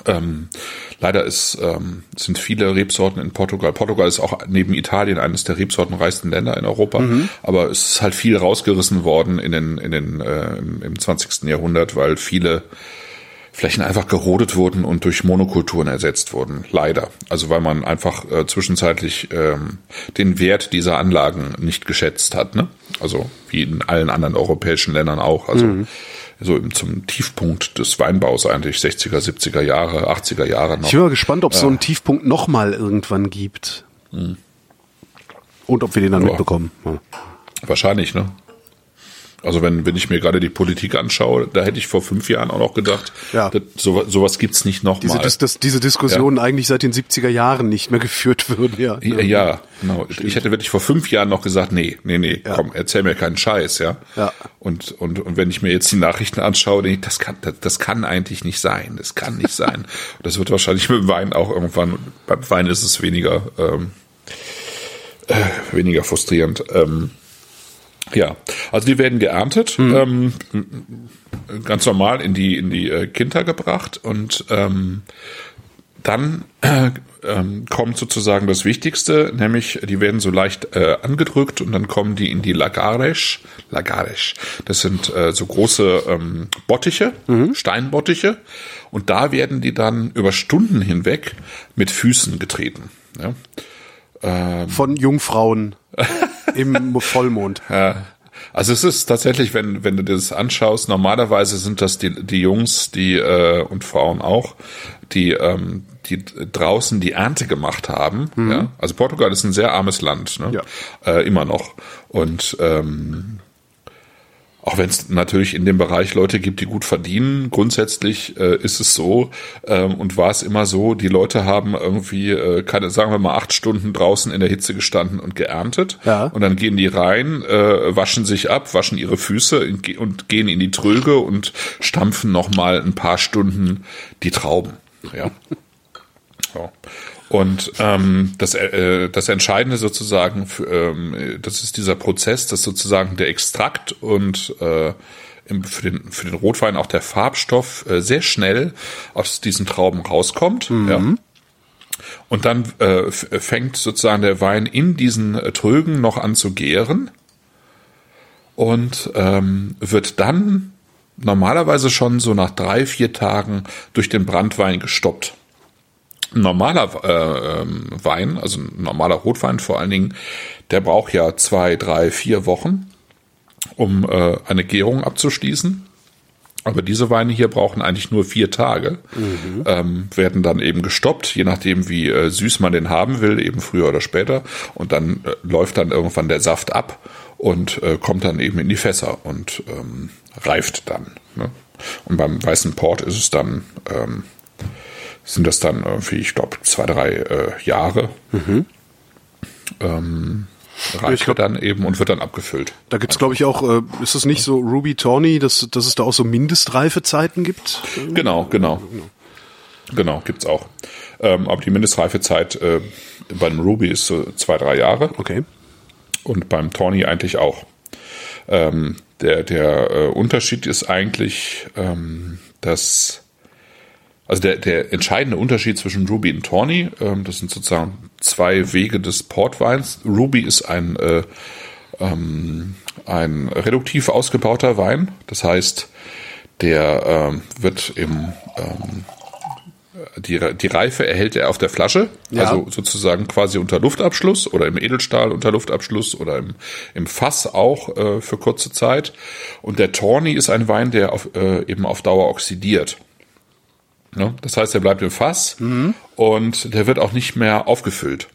Speaker 2: Ähm, leider ist, ähm, sind viele Rebsorten in Portugal. Portugal ist auch neben Italien eines der rebsortenreichsten Länder in Europa, aber es ist halt viel rausgerissen worden in den, in den, äh, im, im 20. Jahrhundert, weil viele Flächen einfach gerodet wurden und durch Monokulturen ersetzt wurden. Leider. Also weil man einfach äh, zwischenzeitlich ähm, den Wert dieser Anlagen nicht geschätzt hat. Ne? Also wie in allen anderen europäischen Ländern auch. Also so im, zum Tiefpunkt des Weinbaus eigentlich 60er, 70er Jahre, 80er Jahre noch.
Speaker 1: Ich bin mal gespannt, ob es so einen Tiefpunkt nochmal irgendwann gibt. Und ob wir den dann
Speaker 2: Ja.
Speaker 1: mitbekommen. Ja.
Speaker 2: Wahrscheinlich, ne? Also wenn, wenn ich mir gerade die Politik anschaue, da hätte ich vor fünf Jahren auch noch gedacht,
Speaker 1: Ja.
Speaker 2: das, so, sowas gibt's nicht
Speaker 1: Diese,
Speaker 2: nochmal.
Speaker 1: Dis das, diese Diskussionen eigentlich seit den 70er Jahren nicht mehr geführt würden, ja.
Speaker 2: Ja, ja, genau. Ich hätte wirklich vor fünf Jahren noch gesagt, nee, nee, nee, komm, erzähl mir keinen Scheiß, ja.
Speaker 1: Ja.
Speaker 2: Und, und, und wenn ich mir jetzt die Nachrichten anschaue, denke ich, das kann, das, das kann eigentlich nicht sein. Das kann nicht sein. Das wird wahrscheinlich mit Wein auch irgendwann, beim Wein ist es weniger, ähm, äh, weniger frustrierend. Ähm, ja, also die werden geerntet, ähm, ganz normal in die in die äh, Kinder gebracht und ähm, dann äh, ähm, kommt sozusagen das Wichtigste, nämlich die werden so leicht äh, angedrückt und dann kommen die in die Lagares. Lagares. Das sind äh, so große ähm, Bottiche, Steinbottiche. Und da werden die dann über Stunden hinweg mit Füßen getreten. Ja?
Speaker 1: Von Jungfrauen im Vollmond.
Speaker 2: Ja. Also es ist tatsächlich, wenn, wenn du dir das anschaust, normalerweise sind das die, die Jungs, die äh, und Frauen auch, die, ähm, die draußen die Ernte gemacht haben. Mhm. Ja? Also Portugal ist ein sehr armes Land, ne?
Speaker 1: Ja.
Speaker 2: Äh, immer noch. Und ähm, auch wenn es natürlich in dem Bereich Leute gibt, die gut verdienen, grundsätzlich äh, ist es so ähm, und war es immer so, die Leute haben irgendwie, äh, keine, sagen wir mal, acht Stunden draußen in der Hitze gestanden und geerntet.
Speaker 1: Ja.
Speaker 2: Und dann gehen die rein, äh, waschen sich ab, waschen ihre Füße und gehen in die Tröge und stampfen nochmal ein paar Stunden die Trauben. Ja. So. Und ähm, das, äh, das Entscheidende sozusagen, für, ähm, das ist dieser Prozess, dass sozusagen der Extrakt und äh, für, den, für den Rotwein auch der Farbstoff äh, sehr schnell aus diesen Trauben rauskommt. Mhm. Ja. Und dann äh, fängt sozusagen der Wein in diesen äh, Trögen noch an zu gären und ähm, wird dann normalerweise schon so nach drei, vier Tagen durch den Brandwein gestoppt. Ein normaler äh, ähm, Wein, also ein normaler Rotwein vor allen Dingen, der braucht ja zwei, drei, vier Wochen, um äh, eine Gärung abzuschließen. Aber diese Weine hier brauchen eigentlich nur vier Tage, mhm. ähm, werden dann eben gestoppt, je nachdem wie äh, süß man den haben will, eben früher oder später. Und dann äh, läuft dann irgendwann der Saft ab und äh, kommt dann eben in die Fässer und ähm, reift dann. Ne? Und beim weißen Port ist es dann ähm, sind das dann irgendwie, ich glaube, zwei, drei äh, Jahre. Mhm. Ähm, reicht glaub, dann eben und wird dann abgefüllt.
Speaker 1: Da gibt's glaube ich, auch, äh, ist es nicht so Ruby Tawny, dass, dass es da auch so Mindestreifezeiten gibt?
Speaker 2: Genau, genau. Genau, gibt's auch. Ähm, aber die Mindestreifezeit äh, beim Ruby ist so zwei, drei Jahre.
Speaker 1: Okay.
Speaker 2: Und beim Tawny eigentlich auch. Ähm, der der äh, Unterschied ist eigentlich, ähm, dass also der, der entscheidende Unterschied zwischen Ruby und Tawny, ähm, das sind sozusagen zwei Wege des Portweins. Ruby ist ein, äh, ähm, ein reduktiv ausgebauter Wein. Das heißt, der ähm, wird im ähm, die, die Reife erhält er auf der Flasche, ja. also sozusagen quasi unter Luftabschluss oder im Edelstahl unter Luftabschluss oder im, im Fass auch äh, für kurze Zeit. Und der Tawny ist ein Wein, der auf, äh, eben auf Dauer oxidiert. Ne? Das heißt, er bleibt im Fass mhm. und der wird auch nicht mehr aufgefüllt.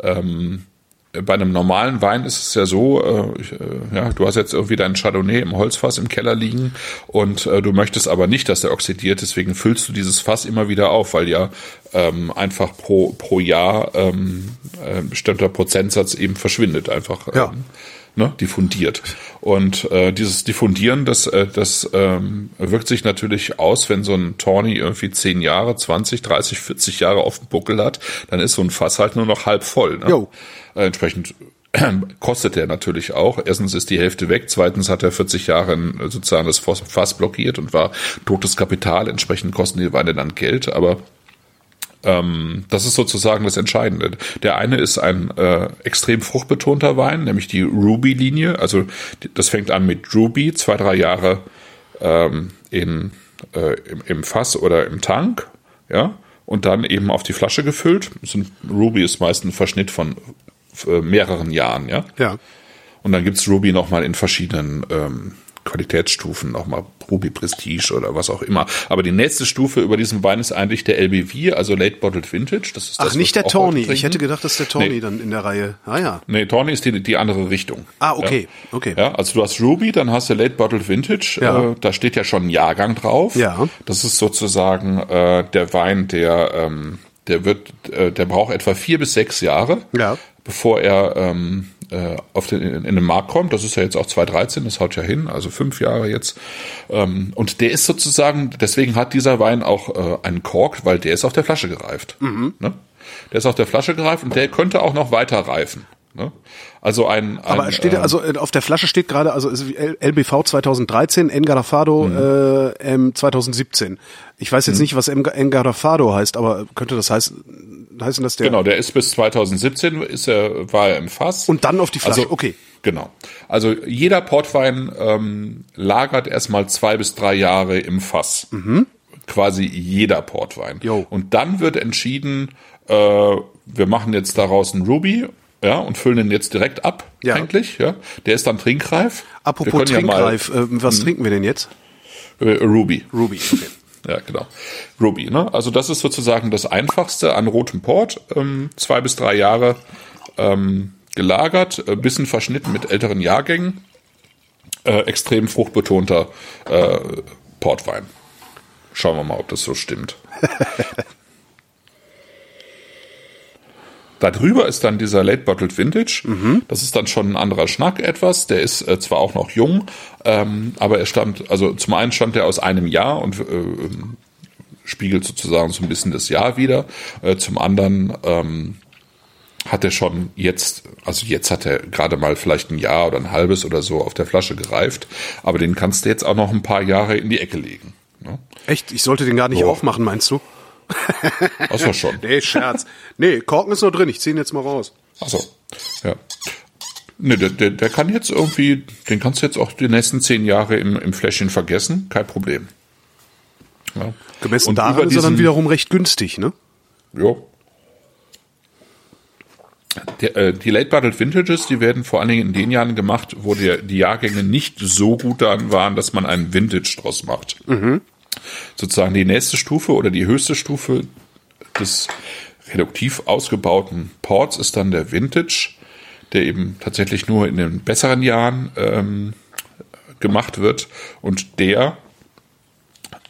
Speaker 2: Ähm, bei einem normalen Wein ist es ja so, äh, ich, äh, ja, du hast jetzt irgendwie deinen Chardonnay im Holzfass im Keller liegen und äh, du möchtest aber nicht, dass der oxidiert, deswegen füllst du dieses Fass immer wieder auf, weil ja ähm, einfach pro, pro Jahr ähm, ein bestimmter Prozentsatz eben verschwindet, einfach.
Speaker 1: Ja.
Speaker 2: Ne, diffundiert. Und äh, dieses Diffundieren, das, äh, das ähm, wirkt sich natürlich aus, wenn so ein Tawny irgendwie 10 Jahre, 20, 30, 40 Jahre auf dem Buckel hat, dann ist so ein Fass halt nur noch halb voll. Ne?
Speaker 1: Jo.
Speaker 2: Äh, entsprechend kostet er natürlich auch. Erstens ist die Hälfte weg, zweitens hat er 40 Jahre sozusagen das Fass blockiert und war totes Kapital. Entsprechend kosten die Weine dann Geld, aber ähm, das ist sozusagen das Entscheidende. Der eine ist ein äh, extrem fruchtbetonter Wein, nämlich die Ruby-Linie. Also das fängt an mit Ruby, zwei, drei Jahre ähm, in, äh, im, im Fass oder im Tank, ja, und dann eben auf die Flasche gefüllt. Ruby ist meist ein Verschnitt von äh, mehreren Jahren, ja.
Speaker 1: Ja.
Speaker 2: Und dann gibt's Ruby nochmal in verschiedenen ähm, Qualitätsstufen, nochmal Ruby Prestige oder was auch immer. Aber die nächste Stufe über diesem Wein ist eigentlich der LBV, also Late Bottled Vintage. Das ist das,
Speaker 1: Ach, nicht der Tawny. Ich hätte gedacht, dass der Tawny nee. dann in der Reihe. Ah ja.
Speaker 2: Nee, Tawny ist die, die andere Richtung.
Speaker 1: Ah, okay.
Speaker 2: Ja.
Speaker 1: okay.
Speaker 2: Ja, also du hast Ruby, dann hast du Late Bottled Vintage.
Speaker 1: Ja.
Speaker 2: Äh, da steht ja schon ein Jahrgang drauf.
Speaker 1: Ja.
Speaker 2: Das ist sozusagen äh, der Wein, der ähm, der wird, äh, der braucht etwa vier bis sechs Jahre,
Speaker 1: ja.
Speaker 2: bevor er ähm, äh, auf den, in, in den Markt kommt. Das ist ja jetzt auch 2013, das haut ja hin, also fünf Jahre jetzt. Ähm, und der ist sozusagen, deswegen hat dieser Wein auch äh, einen Kork, weil der ist auf der Flasche gereift.
Speaker 1: Mhm.
Speaker 2: Ne? Der ist auf der Flasche gereift und der könnte auch noch weiter reifen. Ne? Also ein, ein
Speaker 1: aber steht äh, also auf der Flasche steht gerade also LBV 2013 Engarafado mhm. äh, 2017. Ich weiß jetzt mhm. nicht, was Engarafado heißt, aber könnte das heißen, heißen dass der
Speaker 2: Genau, der ist bis 2017 ist er war er im Fass
Speaker 1: und dann auf die Flasche.
Speaker 2: Also,
Speaker 1: okay.
Speaker 2: Genau. Also jeder Portwein ähm, lagert erstmal zwei bis drei Jahre im Fass.
Speaker 1: Mhm.
Speaker 2: Quasi jeder Portwein.
Speaker 1: Jo.
Speaker 2: Und dann wird entschieden, äh, wir machen jetzt daraus ein Ruby ja, und füllen den jetzt direkt ab,
Speaker 1: Ja.
Speaker 2: eigentlich, ja. Der ist dann trinkreif.
Speaker 1: Apropos
Speaker 2: können ja mal-
Speaker 1: Trinkreif, äh, was trinken wir denn jetzt?
Speaker 2: Äh, Ruby.
Speaker 1: Ruby, okay.
Speaker 2: Ja, genau. Ruby, ne? Also das ist sozusagen das Einfachste an rotem Port. Ähm, zwei bis drei Jahre ähm, gelagert, ein bisschen verschnitten mit älteren Jahrgängen. Äh, extrem fruchtbetonter äh, Portwein. Schauen wir mal, ob das so stimmt. Darüber ist dann dieser Late Bottled Vintage. Das ist dann schon ein anderer Schnack etwas. Der ist äh, zwar auch noch jung, ähm, aber er stammt, also zum einen stammt er aus einem Jahr und äh, spiegelt sozusagen so ein bisschen das Jahr wieder. Äh, zum anderen ähm, hat er schon jetzt, also jetzt hat er gerade mal vielleicht ein Jahr oder ein halbes oder so auf der Flasche gereift, aber den kannst du jetzt auch noch ein paar Jahre in die Ecke legen. Ne?
Speaker 1: Echt? Ich sollte den gar nicht
Speaker 2: So.
Speaker 1: aufmachen, meinst du?
Speaker 2: War schon.
Speaker 1: Nee, Scherz. nee, Korken ist noch drin, ich zieh ihn jetzt mal raus.
Speaker 2: Achso, ja. Ne, der, der, der kann jetzt irgendwie, den kannst du jetzt auch die nächsten zehn Jahre im, im Fläschchen vergessen, kein Problem. Ja.
Speaker 1: Gemessen
Speaker 2: Und
Speaker 1: daran ist er dann wiederum recht günstig, ne?
Speaker 2: Ja. Der, äh, die Late Bottled Vintages, die werden vor allen Dingen in den Jahren gemacht, wo die, die Jahrgänge nicht so gut daran waren, dass man einen Vintage draus macht. Sozusagen die nächste Stufe oder die höchste Stufe des reduktiv ausgebauten Ports ist dann der Vintage, der eben tatsächlich nur in den besseren Jahren ähm, gemacht wird. Und der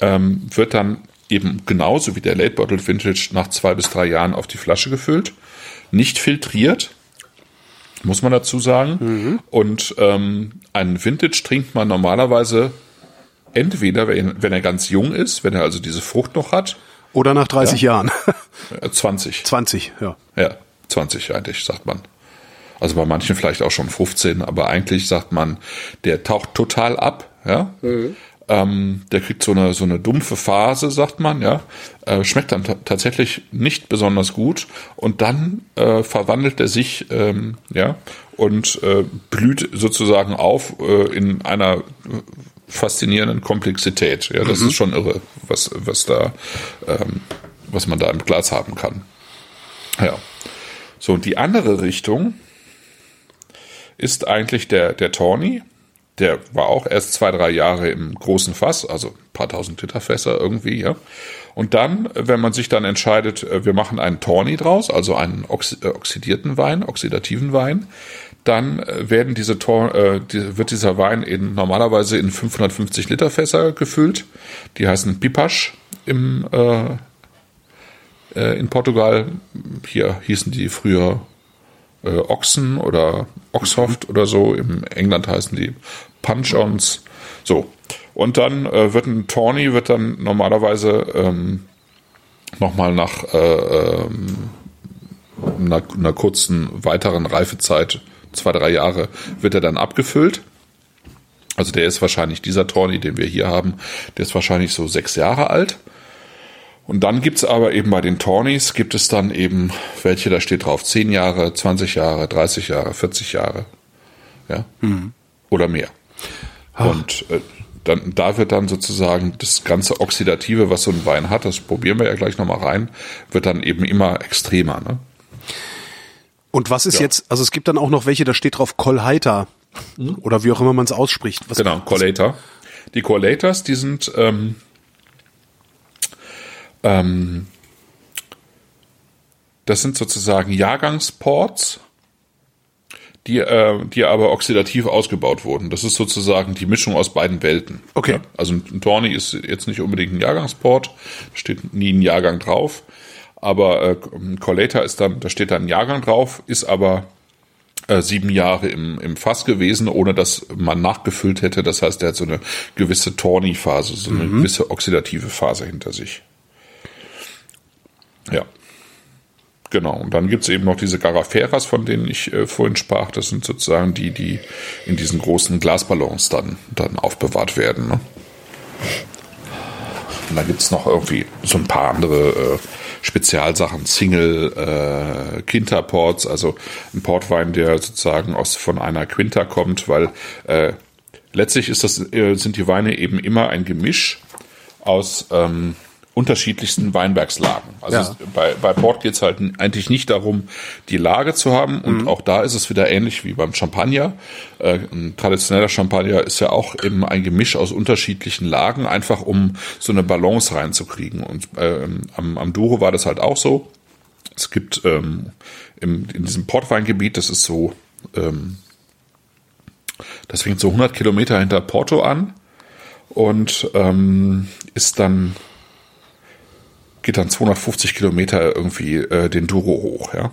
Speaker 2: ähm, wird dann eben genauso wie der Late Bottled Vintage nach zwei bis drei Jahren auf die Flasche gefüllt, nicht filtriert, muss man dazu sagen. Und ähm, einen Vintage trinkt man normalerweise entweder, wenn, wenn er ganz jung ist, wenn er also diese Frucht noch hat,
Speaker 1: Oder nach 30 Jahren.
Speaker 2: äh, 20.
Speaker 1: 20, ja.
Speaker 2: Ja, 20 eigentlich, sagt man. Also bei manchen vielleicht auch schon 15, aber eigentlich sagt man, der taucht total ab, ja. Ähm, der kriegt so eine, so eine dumpfe Phase, sagt man, ja. Äh, schmeckt dann ta- tatsächlich nicht besonders gut und dann äh, verwandelt er sich, ähm, ja, und äh, blüht sozusagen auf äh, in einer faszinierenden Komplexität. Ja, das ist schon irre, was, was da, ähm, was man da im Glas haben kann. Ja. So, und die andere Richtung ist eigentlich der, der Tawny. Der war auch erst zwei, drei Jahre im großen Fass, also ein paar tausend Liter Fässer irgendwie, ja. Und dann, wenn man sich dann entscheidet, äh, wir machen einen Tawny draus, also einen äh, oxidierten Wein, oxidativen Wein, dann äh, werden diese Tor, äh, die, wird dieser Wein in, normalerweise in 550 Liter Fässer gefüllt. Die heißen Pipasch im, äh, äh, in Portugal. Hier hießen die früher äh, Ochsen oder Oxhoft oder so. Im England heißen die Punch-Ons. So. Und dann äh, wird ein Tawny wird dann normalerweise ähm, nochmal nach äh, ähm, einer, einer kurzen weiteren Reifezeit, zwei, drei Jahre, wird er dann abgefüllt. Also der ist wahrscheinlich, dieser Tawny, den wir hier haben, der ist wahrscheinlich so sechs Jahre alt. Und dann gibt's aber eben bei den Tawnies, gibt es dann eben welche, da steht drauf 10 Jahre, 20 Jahre, 30 Jahre, 40 Jahre. Ja. Oder mehr. Und äh, dann, da wird dann sozusagen das ganze Oxidative, was so ein Wein hat, das probieren wir ja gleich nochmal rein, wird dann eben immer extremer. Ne?
Speaker 1: Und was ist
Speaker 2: Ja.
Speaker 1: jetzt, also es gibt dann auch noch welche, da steht drauf Kolheiter. Oder wie auch immer man es ausspricht. Was,
Speaker 2: Genau, Collator. Die Collators, die sind ähm, ähm, das sind sozusagen Jahrgangsports, die, äh, die aber oxidativ ausgebaut wurden. Das ist sozusagen die Mischung aus beiden Welten.
Speaker 1: Okay.
Speaker 2: Ja, also ein Tawny ist jetzt nicht unbedingt ein Jahrgangsport, steht nie ein Jahrgang drauf. Aber äh, Collator ist dann, da steht dann ein Jahrgang drauf, ist aber äh, sieben Jahre im, im Fass gewesen, ohne dass man nachgefüllt hätte. Das heißt, er hat so eine gewisse Tawny-Phase, so eine gewisse oxidative Phase hinter sich. Ja. Genau. Und dann gibt's eben noch diese Garaferas, von denen ich äh, vorhin sprach. Das sind sozusagen die, die in diesen großen Glasballons dann, dann aufbewahrt werden. Ne? Und dann gibt's noch irgendwie so ein paar andere äh, Spezialsachen, Single äh, Quinta-Ports, also ein Portwein, der sozusagen aus von einer Quinta kommt, weil äh, letztlich ist das, äh, sind die Weine eben immer ein Gemisch aus ähm, unterschiedlichsten Weinbergslagen. Also
Speaker 1: Ja.
Speaker 2: bei, bei Port geht es halt eigentlich nicht darum, die Lage zu haben. Und
Speaker 1: Mhm.
Speaker 2: auch da ist es wieder ähnlich wie beim Champagner. Äh, ein traditioneller Champagner ist ja auch eben ein Gemisch aus unterschiedlichen Lagen, einfach um so eine Balance reinzukriegen. Und ähm, am, am Douro war das halt auch so. Es gibt ähm, im, in diesem Portweingebiet, das ist so, ähm, das fängt so 100 Kilometer hinter Porto an und ähm, ist dann geht dann 250 Kilometer irgendwie äh, den Douro hoch, ja.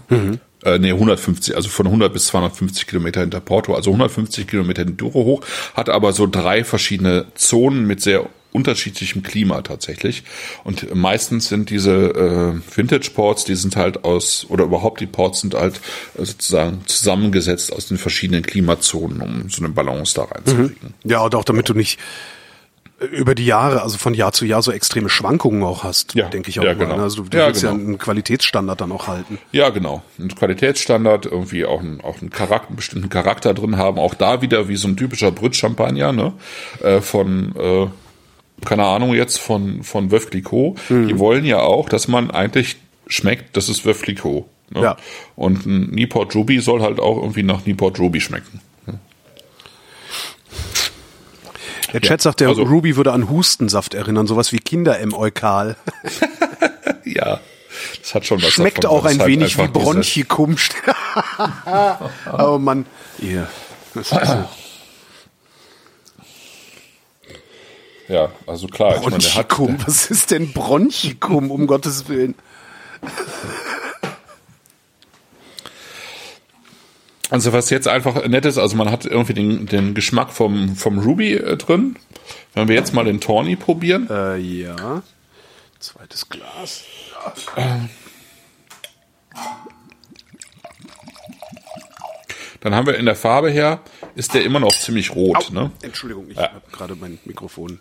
Speaker 2: Äh, nee, 150, also von 100 bis 250 Kilometer hinter Porto, also 150 Kilometer den Douro hoch, hat aber so drei verschiedene Zonen mit sehr unterschiedlichem Klima tatsächlich. Und meistens sind diese äh, Vintage Ports, die sind halt aus, oder überhaupt die Ports sind halt äh, sozusagen zusammengesetzt aus den verschiedenen Klimazonen, um so eine Balance da reinzukriegen.
Speaker 1: Ja, und auch damit du nicht über die Jahre, also von Jahr zu Jahr so extreme Schwankungen auch hast,
Speaker 2: Ja,
Speaker 1: denke ich auch
Speaker 2: ja,
Speaker 1: mal.
Speaker 2: genau.
Speaker 1: ne? Also du, du
Speaker 2: Ja,
Speaker 1: willst ja
Speaker 2: genau.
Speaker 1: einen Qualitätsstandard dann auch halten.
Speaker 2: Ja, genau. Ein Qualitätsstandard, irgendwie auch einen, auch einen, Charakter, einen bestimmten Charakter drin haben. Auch da wieder wie so ein typischer Brüt-Champagner, ne? Äh, von, äh, keine Ahnung jetzt, von, von Veuve Clicquot. Die wollen ja auch, dass man eigentlich schmeckt, das ist Veuve Clicquot. Ne?
Speaker 1: Ja.
Speaker 2: Und ein Newport Ruby soll halt auch irgendwie nach Newport Ruby schmecken.
Speaker 1: Der Chat sagt, der
Speaker 2: also-
Speaker 1: Ruby würde an Hustensaft erinnern, sowas wie Kinder im Eukal.
Speaker 2: Ja, das hat schon was
Speaker 1: Schmeckt
Speaker 2: davon.
Speaker 1: auch ein
Speaker 2: halt
Speaker 1: wenig wie Bronchikum. oh Mann. Ja. Ist ja-
Speaker 2: Ja, also klar. Ich meine,
Speaker 1: Bronchikum, was ist denn Bronchikum, um Gottes Willen?
Speaker 2: Also was jetzt einfach nett ist, also man hat irgendwie den, den Geschmack vom, vom Ruby äh, drin. Wenn wir jetzt mal den Tawny probieren.
Speaker 1: Äh, ja. Zweites Glas.
Speaker 2: Dann haben wir in der Farbe her, ist der immer noch ziemlich rot. Ne?
Speaker 1: Entschuldigung, ich
Speaker 2: Ja.
Speaker 1: habe gerade mein Mikrofon.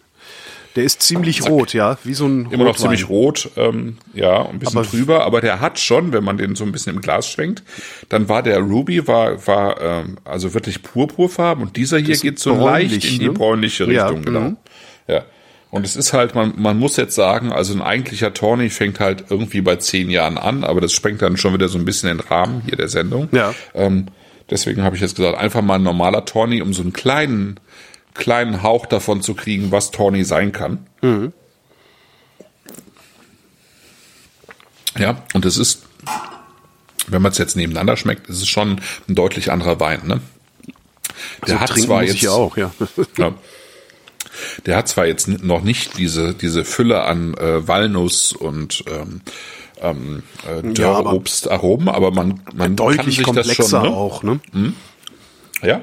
Speaker 1: Der ist ziemlich rot, ja, wie so ein
Speaker 2: Immer noch
Speaker 1: Rotwein.
Speaker 2: ziemlich rot, ähm, ja, ein bisschen
Speaker 1: Aber-
Speaker 2: trüber, aber der hat schon, wenn man den so ein bisschen im Glas schwenkt, dann war der Ruby, war, war ähm, also wirklich purpurfarben und dieser hier geht so leicht in die
Speaker 1: ne?
Speaker 2: bräunliche
Speaker 1: Ja,
Speaker 2: Richtung, genau.
Speaker 1: mhm.
Speaker 2: Ja. Und es ist halt, man, man muss jetzt sagen, also ein eigentlicher Tawny fängt halt irgendwie bei zehn Jahren an, aber das sprengt dann schon wieder so ein bisschen den Rahmen hier der Sendung.
Speaker 1: Ja.
Speaker 2: Ähm, deswegen habe ich jetzt gesagt, einfach mal ein normaler Tawny, um so einen kleinen, kleinen Hauch davon zu kriegen, was Tawny sein kann. Ja, und es ist, wenn man es jetzt nebeneinander schmeckt, ist es schon ein deutlich anderer Wein, ne? Der
Speaker 1: so
Speaker 2: hat
Speaker 1: trinken
Speaker 2: zwar jetzt
Speaker 1: auch, ja.
Speaker 2: ja. Der hat zwar jetzt noch nicht diese, diese Fülle an äh, Walnuss und ähm, ähm, äh,
Speaker 1: Ja, aber-
Speaker 2: Dörrobstaromen, aber man, man
Speaker 1: Deutlich
Speaker 2: kann sich
Speaker 1: komplexer
Speaker 2: das schon, ne?
Speaker 1: auch, ne?
Speaker 2: Ja,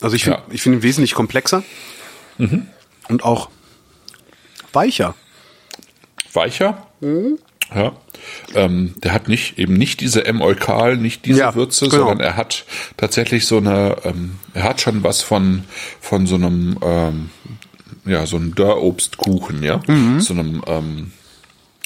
Speaker 1: Also ich finde
Speaker 2: Ja.
Speaker 1: ich finde ihn wesentlich komplexer
Speaker 2: Mhm.
Speaker 1: und auch weicher.
Speaker 2: weicher.
Speaker 1: Mhm.
Speaker 2: Ja. Ähm, der hat nicht eben nicht diese M-Eukal, nicht diese
Speaker 1: Ja,
Speaker 2: Würze,
Speaker 1: genau.
Speaker 2: sondern er hat tatsächlich so eine, ähm, er hat schon was von von so einem ähm, ja so einem Dörrobstkuchen, ja,
Speaker 1: Mhm.
Speaker 2: so einem ähm,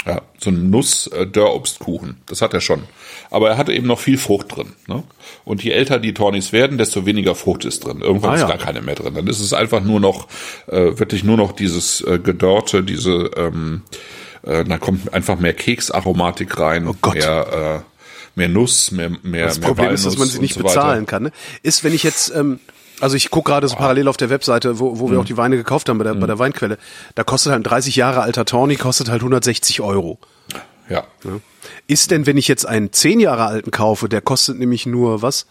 Speaker 2: ja, so einem Nuss-Dörrobstkuchen. Das hat er schon. Aber er hat eben noch viel Frucht drin. Ne? Und je älter die Tornis werden, desto weniger Frucht ist drin. Irgendwann
Speaker 1: Ah,
Speaker 2: ist
Speaker 1: ja.
Speaker 2: gar keine mehr drin. Dann ist es einfach nur noch, äh, wirklich nur noch dieses äh, Gedörrte, diese, ähm, äh, da kommt einfach mehr Keksaromatik rein,
Speaker 1: Oh Gott.
Speaker 2: mehr, äh, mehr Nuss, mehr, mehr,
Speaker 1: Das
Speaker 2: mehr
Speaker 1: Problem ist, dass
Speaker 2: Walnuss
Speaker 1: man sie nicht
Speaker 2: so
Speaker 1: bezahlen kann. Ne? Ist, wenn ich jetzt, ähm, also ich gucke gerade so parallel auf der Webseite, wo, wo wir
Speaker 2: Mhm.
Speaker 1: auch die Weine gekauft haben bei der, bei der Weinquelle, da kostet halt ein 30 Jahre alter Tawny, kostet halt 160 Euro.
Speaker 2: Ja.
Speaker 1: Ist denn, wenn ich jetzt einen 10 Jahre alten kaufe, der kostet nämlich nur, was?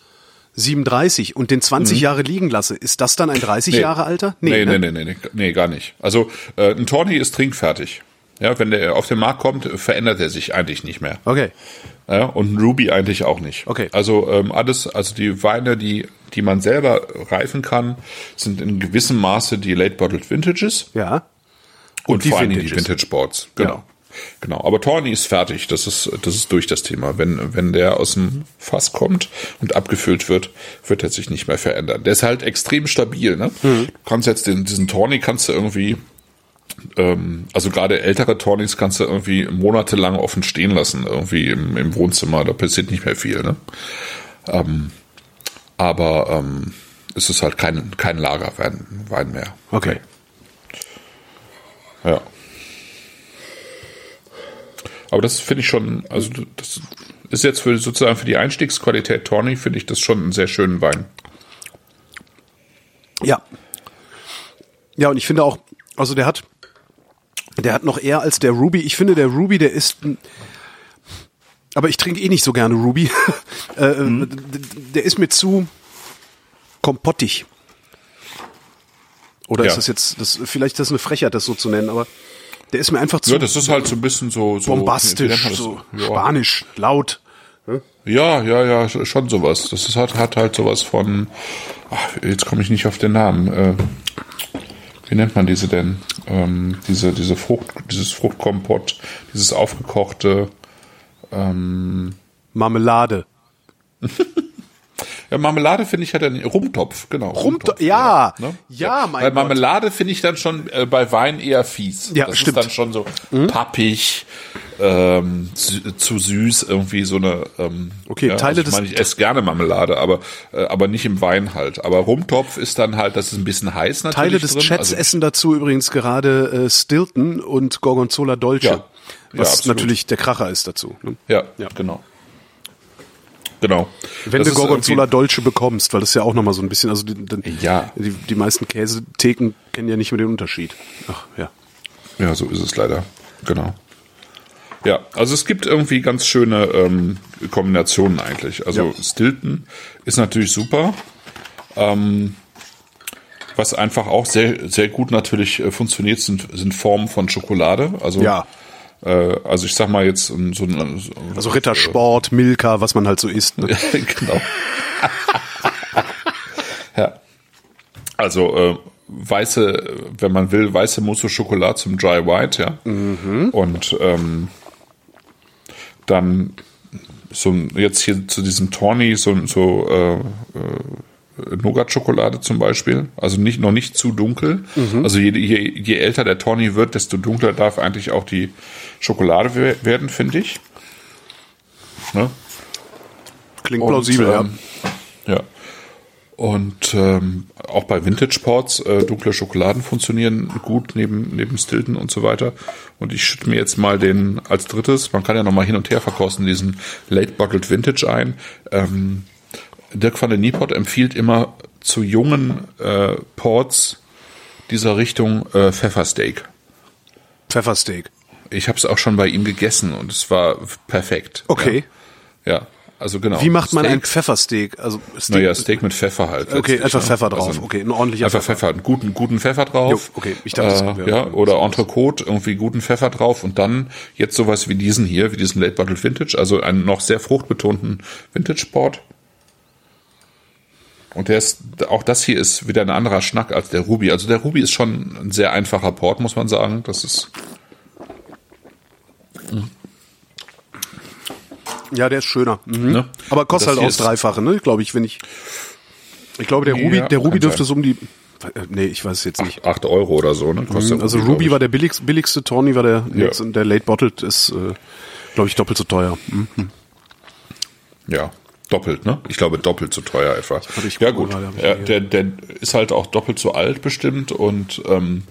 Speaker 1: 37 und den 20 Jahre liegen lasse, ist das dann ein 30
Speaker 2: Mhm. Nee.
Speaker 1: Jahre alter?
Speaker 2: Nee,
Speaker 1: ne?
Speaker 2: nee, nee, nee, nee, nee, gar nicht. Also äh, ein Tawny ist trinkfertig. Ja, wenn der auf den Markt kommt, verändert er sich eigentlich nicht mehr.
Speaker 1: Okay.
Speaker 2: Ja, und Ruby eigentlich auch nicht.
Speaker 1: Okay.
Speaker 2: Also ähm, alles, also die Weine, die, die man selber reifen kann, sind in gewissem Maße die Late Bottled Vintages
Speaker 1: Ja.
Speaker 2: und,
Speaker 1: die
Speaker 2: vor Dingen die. Vintage Boards. Genau.
Speaker 1: Ja.
Speaker 2: Genau. Aber Tawny ist fertig. Das ist, das ist durch das Thema. Wenn, wenn der aus dem Fass kommt und abgefüllt wird, wird er sich nicht mehr verändern. Der ist halt extrem stabil, ne?
Speaker 1: Mhm.
Speaker 2: Du kannst jetzt den, diesen Tawny kannst du irgendwie, ähm, also gerade ältere Tawnies kannst du irgendwie monatelang offen stehen lassen, irgendwie im, im Wohnzimmer. Da passiert nicht mehr viel, ne? Ähm, aber ähm, es ist halt kein, kein Lagerwein Wein mehr.
Speaker 1: Okay.
Speaker 2: Ja. Aber das finde ich schon, also das ist jetzt für sozusagen für die Einstiegsqualität Tawny, finde ich das schon einen sehr schönen Wein.
Speaker 1: Ja. Ja, und ich finde auch, also der hat, der hat noch eher als der Ruby. Ich finde, der Ruby, der ist, aber ich trinke eh nicht so gerne Ruby. äh,
Speaker 2: Mhm.
Speaker 1: Der ist mir zu kompottig. Oder
Speaker 2: Ja.
Speaker 1: ist das jetzt, das, vielleicht ist das eine Frechheit, das so zu nennen, aber der ist mir einfach zu
Speaker 2: Ja, das ist halt so ein bisschen so, so
Speaker 1: bombastisch, so
Speaker 2: ja.
Speaker 1: spanisch, laut.
Speaker 2: Ja, ja, ja, sch- schon sowas. Das ist halt, hat halt sowas von, ach, jetzt komme ich nicht auf den Namen. Äh, wie nennt man diese denn? Ähm, diese, diese Frucht, dieses Fruchtkompott, dieses aufgekochte,
Speaker 1: Marmelade.
Speaker 2: ja, Marmelade finde ich hat einen Rumtopf, genau.
Speaker 1: Rumtopf, ja.
Speaker 2: ne?
Speaker 1: Ja, mein
Speaker 2: Weil. Marmelade finde ich dann schon äh, bei Wein eher fies.
Speaker 1: Ja,
Speaker 2: das
Speaker 1: stimmt. Hm?
Speaker 2: ist dann schon so pappig, ähm, sü- zu süß, irgendwie so eine. Ähm,
Speaker 1: Okay,
Speaker 2: ja,
Speaker 1: Teile
Speaker 2: also ich
Speaker 1: des-
Speaker 2: meine, ich esse gerne Marmelade, aber äh, aber nicht im Wein halt. Aber Rumtopf ist dann halt, das ist ein bisschen heiß natürlich
Speaker 1: Teile des
Speaker 2: drin.
Speaker 1: Chats
Speaker 2: also,
Speaker 1: essen dazu übrigens gerade äh, Stilton und Gorgonzola Dolce.
Speaker 2: Ja. Ja,
Speaker 1: was
Speaker 2: absolut.
Speaker 1: natürlich der Kracher ist dazu. Ne?
Speaker 2: Ja,
Speaker 1: Ja.
Speaker 2: genau. Genau.
Speaker 1: Wenn
Speaker 2: Das
Speaker 1: du
Speaker 2: ist
Speaker 1: Gorgonzola Dolce bekommst, weil das ja auch nochmal so ein bisschen, also die, die,
Speaker 2: Ja.
Speaker 1: die, die meisten Käsetheken kennen ja nicht mehr den Unterschied. Ach ja.
Speaker 2: Ja, so ist es leider. Genau. Ja, also es gibt irgendwie ganz schöne ähm, Kombinationen eigentlich. Also
Speaker 1: Ja.
Speaker 2: Stilton ist natürlich super. Ähm, was einfach auch sehr, sehr gut natürlich äh, funktioniert, sind, sind Formen von Schokolade. Also,
Speaker 1: Ja.
Speaker 2: äh, also ich sag mal jetzt so ein, so
Speaker 1: Also Rittersport, Milka, was man halt so isst. Ne?
Speaker 2: genau. ja. Also äh, weiße, wenn man will, weiße Mousse au Chocolat zum Dry White, ja. Und ähm, dann so jetzt hier zu diesem Tawny so, so äh, äh, Nougat-Schokolade zum Beispiel. Also nicht noch nicht zu dunkel. Also je, je, je älter der Tawny wird, desto dunkler darf eigentlich auch die Schokolade we- werden, finde ich. Ne?
Speaker 1: Klingt plausibel,
Speaker 2: Und,
Speaker 1: ja.
Speaker 2: ähm, Ja. Und ähm, auch bei Vintage Ports, äh, dunkle Schokoladen funktionieren gut neben, neben Stilton und so weiter. Und ich schütte mir jetzt mal den als drittes, man kann ja nochmal hin und her verkosten, diesen Late Bottled Vintage ein. Ähm, Dirk van den Nieport empfiehlt immer zu jungen äh, Ports dieser Richtung äh, Pfeffersteak.
Speaker 1: Pfeffersteak.
Speaker 2: Ich habe es auch schon bei ihm gegessen und es war perfekt.
Speaker 1: Okay.
Speaker 2: Ja, ja also genau.
Speaker 1: Wie macht man
Speaker 2: Steak-
Speaker 1: ein Pfeffersteak? Also Steak,
Speaker 2: Naja, Steak mit Pfeffer halt.
Speaker 1: Okay, einfach
Speaker 2: ne?
Speaker 1: Pfeffer drauf.
Speaker 2: Also
Speaker 1: Okay, ein ordentlicher
Speaker 2: einfach
Speaker 1: Pfeffer.
Speaker 2: Pfeffer. einen guten, guten Pfeffer drauf.
Speaker 1: Jo, okay, ich dachte, das
Speaker 2: äh,
Speaker 1: wäre-
Speaker 2: ja, oder Entrecote, irgendwie guten Pfeffer drauf und dann jetzt sowas wie diesen hier, wie diesen Late Bottle Vintage, also einen noch sehr fruchtbetonten Vintage Port. Und der ist, auch das hier ist wieder ein anderer Schnack als der Ruby. Also der Ruby ist schon ein sehr einfacher Port, muss man sagen. Das ist,
Speaker 1: Ja, der ist schöner. Mhm.
Speaker 2: Ne?
Speaker 1: Aber kostet halt auch das Dreifache, ne? Glaube ich, wenn ich. Ich glaube, der Ruby,
Speaker 2: Ja,
Speaker 1: der Ruby dürfte
Speaker 2: sein.
Speaker 1: so um die. äh, Nee, ich weiß es jetzt nicht.
Speaker 2: acht Euro oder so, ne? Kostet
Speaker 1: Also
Speaker 2: der
Speaker 1: Ruby
Speaker 2: glaub
Speaker 1: war der billigste, billigste, Tawny war der,
Speaker 2: Ja.
Speaker 1: jetzt, der Late Bottled ist, äh, glaube ich, doppelt so teuer. Mhm.
Speaker 2: Ja, doppelt, ne? Ich glaube doppelt so teuer etwa. Ja gut,
Speaker 1: mal,
Speaker 2: ja, der, der ist halt auch doppelt so alt bestimmt und ähm,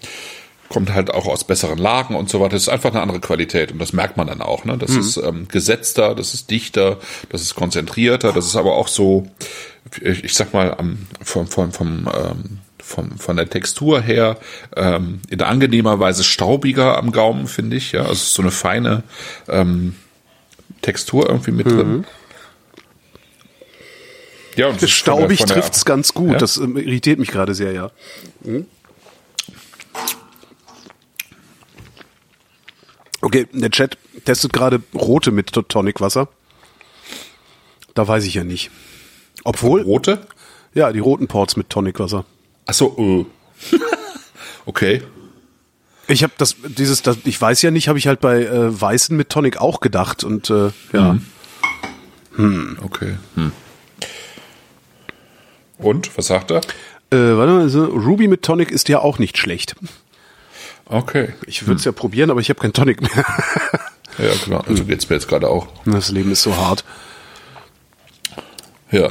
Speaker 2: kommt halt auch aus besseren Lagen und so weiter. Das ist einfach eine andere Qualität und das merkt man dann auch. Ne? Das ist ähm, gesetzter, das ist dichter, das ist konzentrierter, das ist aber auch so, ich, ich sag mal, am, vom, vom, vom, ähm, vom, von der Textur her ähm, in angenehmer Weise staubiger am Gaumen, finde ich. Ja, also es ist so eine feine ähm, Textur irgendwie mit drin. Ja, und das
Speaker 1: Staubig
Speaker 2: der-
Speaker 1: trifft's ganz gut.
Speaker 2: Ja?
Speaker 1: Das ähm, irritiert mich gerade sehr, ja. Okay, der Chat testet gerade rote mit Tonicwasser. Da weiß ich ja nicht. Obwohl,
Speaker 2: Rote?
Speaker 1: ja, die roten Ports mit Tonicwasser.
Speaker 2: Ach so, äh. okay.
Speaker 1: Ich habe das, dieses, das, ich weiß ja nicht, habe ich halt bei äh, Weißen mit Tonic auch gedacht und äh, ja.
Speaker 2: Okay. Hm. Und, was sagt er?
Speaker 1: Äh, warte mal, so, Ruby mit Tonic ist ja auch nicht schlecht.
Speaker 2: Okay.
Speaker 1: Ich würde es ja probieren, aber ich habe kein Tonic mehr.
Speaker 2: Ja, genau. Also geht's mir jetzt gerade auch.
Speaker 1: Das Leben ist so hart.
Speaker 2: Ja.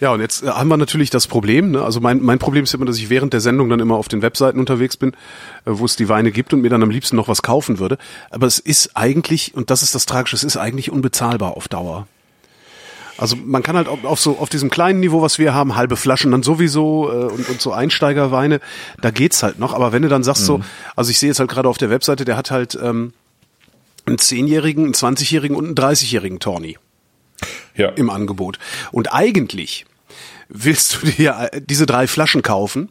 Speaker 1: Ja, und jetzt äh, haben wir natürlich das Problem, ne? also mein, mein Problem ist immer, dass ich während der Sendung dann immer auf den Webseiten unterwegs bin, äh, wo es die Weine gibt und mir dann am liebsten noch was kaufen würde. Aber es ist eigentlich, und das ist das Tragische, es ist eigentlich unbezahlbar auf Dauer. Also man kann halt auf, so auf diesem kleinen Niveau, was wir haben, halbe Flaschen dann sowieso äh, und, und so Einsteigerweine, da geht's halt noch. Aber wenn du dann sagst so, also ich sehe jetzt halt gerade auf der Webseite, der hat halt ähm, einen zehnjährigen, einen zwanzigjährigen und einen dreißigjährigen Tawny
Speaker 2: Ja.
Speaker 1: im Angebot. Und eigentlich willst du dir äh, diese drei Flaschen kaufen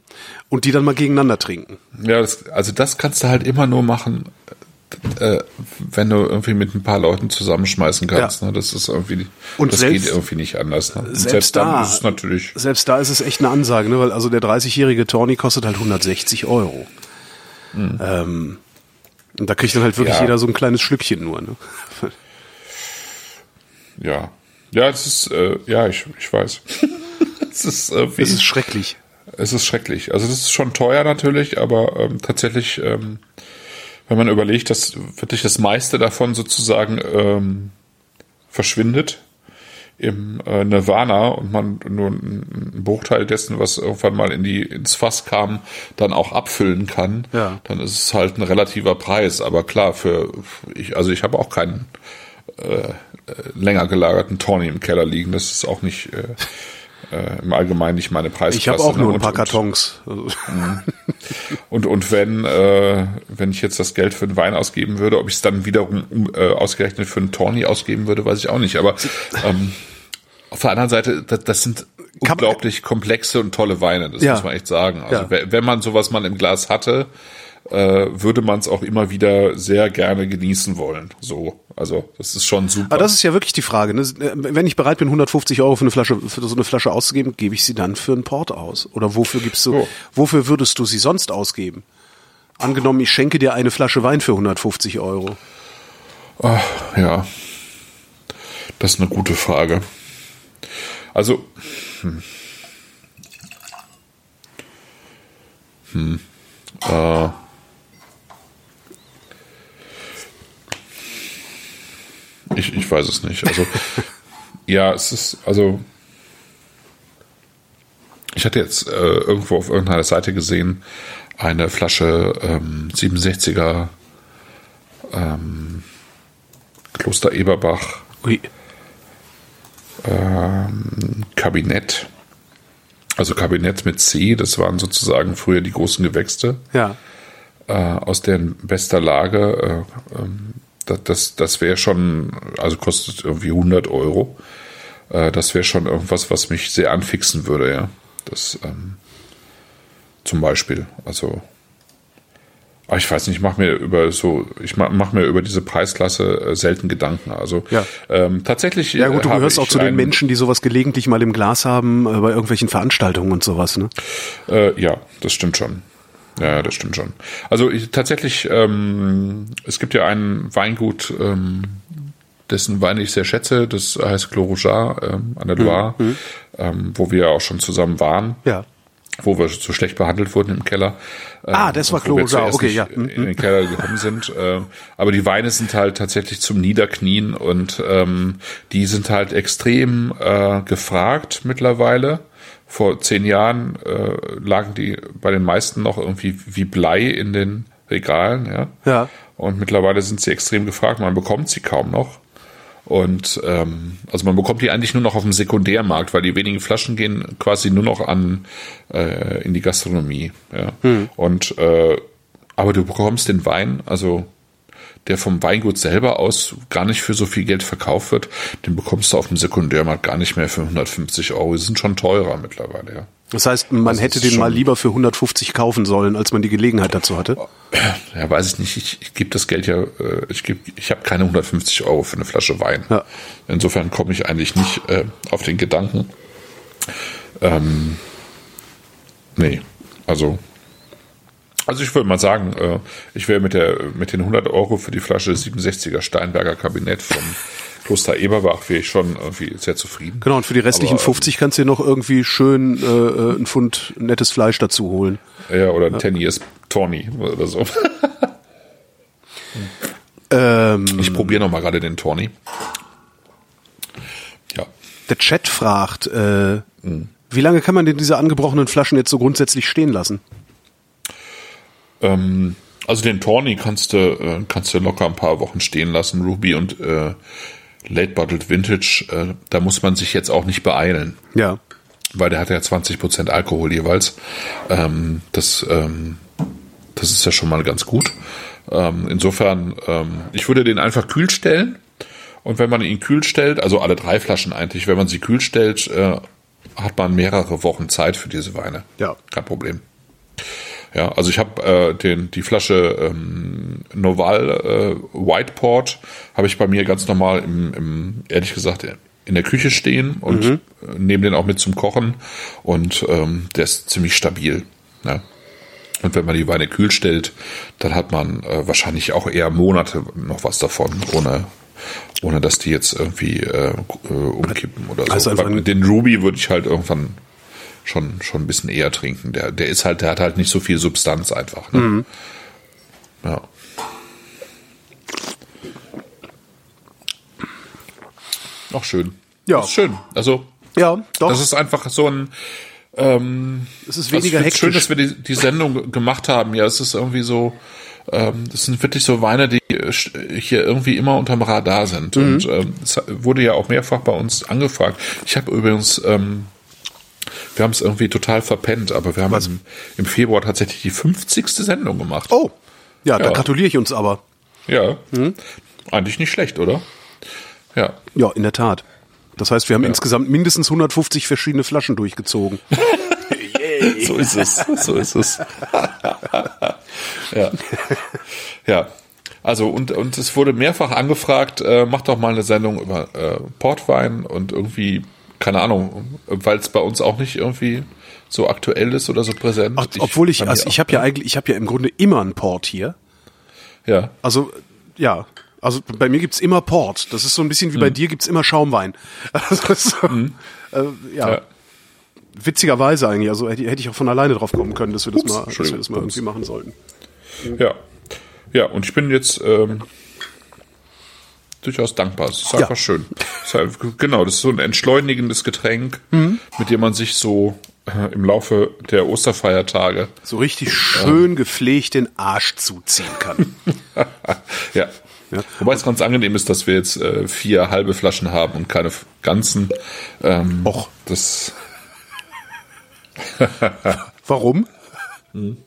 Speaker 1: und die dann mal gegeneinander trinken.
Speaker 2: Ja, das, also das kannst du halt immer nur machen, äh, wenn du irgendwie mit ein paar Leuten zusammenschmeißen kannst.
Speaker 1: Ja.
Speaker 2: Ne? Das ist irgendwie,
Speaker 1: Und
Speaker 2: das
Speaker 1: selbst-
Speaker 2: geht irgendwie nicht anders. Ne? Und
Speaker 1: selbst
Speaker 2: dann
Speaker 1: da-
Speaker 2: ist es natürlich.
Speaker 1: Selbst da ist es echt eine Ansage, ne? weil also der 30-jährige Tawny kostet halt 160 Euro. Ähm, und da kriegt dann halt wirklich
Speaker 2: Ja.
Speaker 1: jeder so ein kleines Schlückchen nur. Ne?
Speaker 2: Ja. Ja, es ist, äh, ja, ich, ich weiß. es ist irgendwie.
Speaker 1: Es ist schrecklich.
Speaker 2: Es ist schrecklich. Also das ist schon teuer natürlich, aber ähm, tatsächlich, ähm, wenn man überlegt, dass wirklich das meiste davon sozusagen ähm, verschwindet im äh, Nirvana und man nur einen Bruchteil dessen, was irgendwann mal in die ins Fass kam, dann auch abfüllen kann,
Speaker 1: Ja.
Speaker 2: dann ist es halt ein relativer Preis. Aber klar, für ich, also ich habe auch keinen äh, äh, länger gelagerten Tawny im Keller liegen. Das ist auch nicht äh, äh, im Allgemeinen nicht meine Preisklasse.
Speaker 1: Ich habe auch nur ein paar
Speaker 2: und-
Speaker 1: Kartons. Also,
Speaker 2: und, und wenn, äh, wenn ich jetzt das Geld für den Wein ausgeben würde, ob ich es dann wiederum um, äh, ausgerechnet für einen Tawny ausgeben würde, weiß ich auch nicht. Aber ähm, auf der anderen Seite, das, das sind unglaublich komplexe und tolle Weine, das
Speaker 1: Ja.
Speaker 2: muss man echt sagen. Also
Speaker 1: Ja.
Speaker 2: we- wenn man sowas mal im Glas hatte, äh, würde man es auch immer wieder sehr gerne genießen wollen. So, also das ist schon super.
Speaker 1: aber das ist ja wirklich die Frage. Ne? Wenn ich bereit bin, 150 Euro für eine Flasche, für so eine Flasche auszugeben, gebe ich sie dann für einen Port aus? Oder wofür gibst du,
Speaker 2: So.
Speaker 1: wofür würdest du sie sonst ausgeben? Angenommen, ich schenke dir eine Flasche Wein für 150 Euro.
Speaker 2: Ja, das ist eine gute Frage. Also, hm. Hm. Äh. Ich, ich weiß es nicht. Also, ja, es ist, also, ich hatte jetzt äh, irgendwo auf irgendeiner Seite gesehen, eine Flasche ähm, 67er ähm, Kloster Eberbach
Speaker 1: Ui.
Speaker 2: Kabinett. Also Kabinett mit C, das waren sozusagen früher die großen Gewächse
Speaker 1: Ja.
Speaker 2: äh, aus deren bester Lage. Äh, ähm, das das, das wäre schon, also kostet irgendwie 100 Euro. Äh, das wäre schon irgendwas, was mich sehr anfixen würde, ja. Das ähm, zum Beispiel. Also Ah, ich weiß nicht, ich mache mir über so, ich mache mach mir über diese Preisklasse äh, selten Gedanken. Also
Speaker 1: Ja.
Speaker 2: ähm, tatsächlich.
Speaker 1: Ja gut, du
Speaker 2: äh,
Speaker 1: gehörst auch zu den Menschen, die sowas gelegentlich mal im Glas haben, äh, bei irgendwelchen Veranstaltungen und sowas, ne?
Speaker 2: Äh, ja, das stimmt schon. Ja, das stimmt schon. Also ich, tatsächlich, ähm, es gibt ja ein Weingut, ähm, dessen Wein ich sehr schätze, das heißt Clos ähm, an der Loire, ähm, wo wir auch schon zusammen waren.
Speaker 1: Ja.
Speaker 2: wo wir so schlecht behandelt wurden im Keller.
Speaker 1: Ah, das war
Speaker 2: zuerst
Speaker 1: okay, ja. Mhm.
Speaker 2: In den Keller gekommen sind. Äh, aber die Weine sind halt tatsächlich zum Niederknien und ähm, die sind halt extrem äh, gefragt mittlerweile. Vor zehn Jahren äh, lagen die bei den meisten noch irgendwie wie Blei in den Regalen, ja.
Speaker 1: Ja.
Speaker 2: Und mittlerweile sind sie extrem gefragt. Man bekommt sie kaum noch. Und ähm, also man bekommt die eigentlich nur noch auf dem Sekundärmarkt, weil die wenigen Flaschen gehen quasi nur noch an äh, in die Gastronomie. Ja. Und äh, aber du bekommst den Wein, also der vom Weingut selber aus gar nicht für so viel Geld verkauft wird, den bekommst du auf dem Sekundärmarkt gar nicht mehr für 150 Euro. Die sind schon teurer mittlerweile, ja.
Speaker 1: Das heißt, man
Speaker 2: Also
Speaker 1: hätte den mal lieber für 150 kaufen sollen, als man die Gelegenheit dazu hatte.
Speaker 2: Ja, weiß ich nicht. Ich, ich gebe das Geld ja, äh, ich gebe, ich habe keine 150 Euro für eine Flasche Wein.
Speaker 1: Ja.
Speaker 2: Insofern komme ich eigentlich nicht äh, auf den Gedanken. Ähm, nee, also, also ich würde mal sagen, äh, ich wäre mit der mit den 100 Euro für die Flasche 67er Steinberger Kabinett vom Kloster Eberbach wäre ich schon irgendwie sehr zufrieden.
Speaker 1: Genau, und für die restlichen
Speaker 2: Aber, ähm,
Speaker 1: 50 kannst du dir noch irgendwie schön äh, äh, ein Pfund nettes Fleisch dazu holen.
Speaker 2: Ja, oder ein 10 Years Tawny oder so.
Speaker 1: Ähm,
Speaker 2: Ich probiere noch mal gerade den Tawny. Ja.
Speaker 1: Der Chat fragt, äh, wie lange kann man denn diese angebrochenen Flaschen jetzt so grundsätzlich stehen lassen?
Speaker 2: Ähm, also den Tawny kannst du, äh, kannst du locker ein paar Wochen stehen lassen. Ruby und äh, Late Bottled Vintage, äh, da muss man sich jetzt auch nicht beeilen.
Speaker 1: Ja.
Speaker 2: Weil der hat ja 20% Alkohol jeweils. Ähm, das, ähm, das ist ja schon mal ganz gut. Ähm, insofern, ähm, ich würde den einfach kühl stellen. Und wenn man ihn kühl stellt, also alle drei Flaschen eigentlich, wenn man sie kühl stellt, äh, hat man mehrere Wochen Zeit für diese Weine.
Speaker 1: Ja.
Speaker 2: Kein Problem. Ja, also ich habe äh, den die Flasche ähm, Noval äh, White Port habe ich bei mir ganz normal im, im ehrlich gesagt in der Küche stehen und mhm. nehme den auch mit zum Kochen und ähm, der ist ziemlich stabil. Ne? Und wenn man die Weine kühl stellt, dann hat man äh, wahrscheinlich auch eher Monate noch was davon, ohne ohne dass die jetzt irgendwie äh, äh umkippen oder so.
Speaker 1: Also einfach
Speaker 2: Bei, den Ruby würde ich halt irgendwann schon, schon ein bisschen eher trinken. Der, der ist halt, der hat halt nicht so viel Substanz einfach. Ne?
Speaker 1: Mhm.
Speaker 2: Ja. Auch schön.
Speaker 1: Ja.
Speaker 2: Das ist schön. Also,
Speaker 1: Ja, doch.
Speaker 2: das ist einfach so ein, ähm,
Speaker 1: es ist
Speaker 2: also
Speaker 1: weniger hektisch.
Speaker 2: schön, dass wir die, die Sendung gemacht haben. Ja, es ist irgendwie so, ähm, das sind wirklich so Weine, die äh, hier irgendwie immer unterm Radar sind.
Speaker 1: Mhm.
Speaker 2: Und ähm, es wurde ja auch mehrfach bei uns angefragt. Ich habe übrigens, ähm, wir haben es irgendwie total verpennt, aber wir haben im, im Februar tatsächlich die 50. Sendung gemacht.
Speaker 1: oh, ja, da
Speaker 2: Ja.
Speaker 1: gratuliere ich uns aber.
Speaker 2: Ja,
Speaker 1: Mhm.
Speaker 2: eigentlich nicht schlecht, oder? Ja.
Speaker 1: Ja, in der Tat. Das heißt, wir haben insgesamt mindestens 150 verschiedene Flaschen durchgezogen.
Speaker 2: So ist es. So ist es. ja. Ja. Also und und es wurde mehrfach angefragt, äh, mach doch mal eine Sendung über äh, Portwein und irgendwie keine Ahnung, weil es bei uns auch nicht irgendwie so aktuell ist oder so präsent.
Speaker 1: Ach, obwohl ich,
Speaker 2: bei mir
Speaker 1: also ich habe ja eigentlich, ich habe ja im Grunde immer einen Port hier.
Speaker 2: ja
Speaker 1: Also ja, also bei mir gibt's immer Port. Das ist so ein bisschen wie bei dir gibt's immer Schaumwein. Also, so, äh, ja,
Speaker 2: ja.
Speaker 1: witzigerweise eigentlich. Also hätte, hätte ich auch von alleine drauf kommen können, dass wir das
Speaker 2: Ups,
Speaker 1: mal, dass wir das mal irgendwie machen sollten.
Speaker 2: Ja. Ja, und ich bin jetzt ähm, durchaus dankbar. Es ist
Speaker 1: Ja.
Speaker 2: einfach schön. Ist halt, genau, das ist so ein entschleunigendes Getränk,
Speaker 1: Mhm.
Speaker 2: mit dem man sich so äh, im Laufe der Osterfeiertage
Speaker 1: So richtig schön gepflegt den Arsch zuziehen kann.
Speaker 2: ja.
Speaker 1: Ja.
Speaker 2: Wobei es ganz angenehm ist, dass wir jetzt äh, vier halbe Flaschen haben und keine ganzen. Ähm,
Speaker 1: Och.
Speaker 2: Das,
Speaker 1: Warum?
Speaker 2: Hm.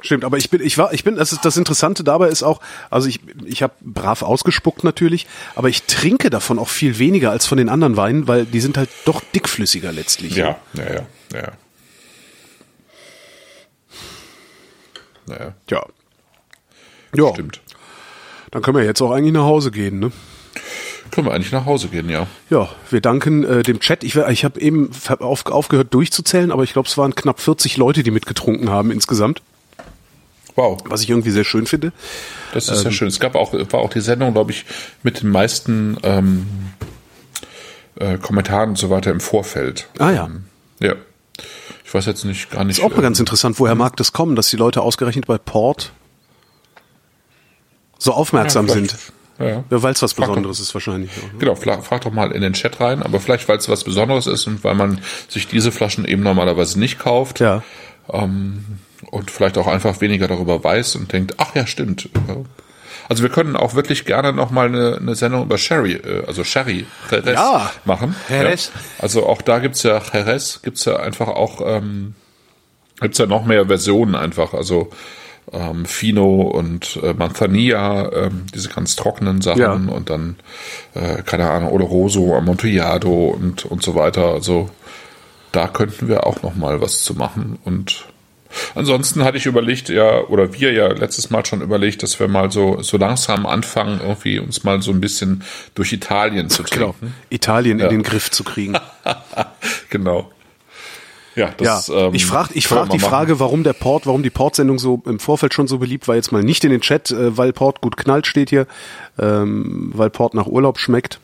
Speaker 1: Stimmt, aber ich bin, ich war, ich bin, das ist das Interessante dabei ist auch, also ich, ich habe brav ausgespuckt natürlich, aber ich trinke davon auch viel weniger als von den anderen Weinen, weil die sind halt doch dickflüssiger letztlich.
Speaker 2: ja, ja, ja, ja. Naja,
Speaker 1: Ja. Ja,
Speaker 2: stimmt.
Speaker 1: dann können wir jetzt auch eigentlich nach Hause gehen, ne?
Speaker 2: Können wir eigentlich nach Hause gehen, ja.
Speaker 1: Ja, wir danken äh, dem Chat. Ich, ich habe eben auf, aufgehört durchzuzählen, aber ich glaube, es waren knapp 40 Leute, die mitgetrunken haben insgesamt,
Speaker 2: Wow,
Speaker 1: was ich irgendwie sehr schön finde.
Speaker 2: das ist
Speaker 1: Ähm.
Speaker 2: ja schön. Es gab auch, war auch die Sendung, glaube ich, mit den meisten ähm, äh, Kommentaren und so weiter im Vorfeld.
Speaker 1: Ah ja.
Speaker 2: Ähm, ja. Ich weiß jetzt nicht gar nicht.
Speaker 1: Ist auch mal
Speaker 2: äh,
Speaker 1: ganz interessant, woher mag das kommen, dass die Leute ausgerechnet bei Port so aufmerksam
Speaker 2: ja,
Speaker 1: sind.
Speaker 2: Ja.
Speaker 1: Ja, weil es was
Speaker 2: Frag doch-
Speaker 1: Besonderes ist wahrscheinlich. Auch, ne?
Speaker 2: Genau, frag, frag doch mal in den Chat rein, aber vielleicht, weil es was Besonderes ist und weil man sich diese Flaschen eben normalerweise nicht kauft.
Speaker 1: Ja.
Speaker 2: Ähm, und vielleicht auch einfach weniger darüber weiß und denkt, ach ja, stimmt. Also wir können auch wirklich gerne noch mal eine, eine Sendung über Sherry, äh, also Sherry Jerez
Speaker 1: Ja.
Speaker 2: machen.
Speaker 1: Jerez.
Speaker 2: Ja. Also auch da gibt's ja Jerez, gibt's ja einfach auch, ähm, gibt's ja noch mehr Versionen einfach. Also ähm, Fino und äh, Manzanilla, ähm, diese ganz trockenen Sachen
Speaker 1: Ja.
Speaker 2: und dann, äh, keine Ahnung, Oloroso, Amontillado und, und so weiter. Also da könnten wir auch noch mal was zu machen. Und ansonsten hatte ich überlegt, ja, oder wir ja letztes Mal schon überlegt, dass wir mal so, so langsam anfangen, irgendwie uns mal so ein bisschen durch Italien zu
Speaker 1: Genau.
Speaker 2: trinken.
Speaker 1: Italien
Speaker 2: Ja.
Speaker 1: in den Griff zu kriegen.
Speaker 2: Genau. Ja,
Speaker 1: Ja,
Speaker 2: das, ähm,
Speaker 1: ich frage ich frag die
Speaker 2: machen.
Speaker 1: Frage, warum der Port, warum die Port-Sendung so im Vorfeld schon so beliebt war, jetzt mal nicht in den Chat, äh, weil Port gut knallt steht hier, ähm, weil Port nach Urlaub schmeckt.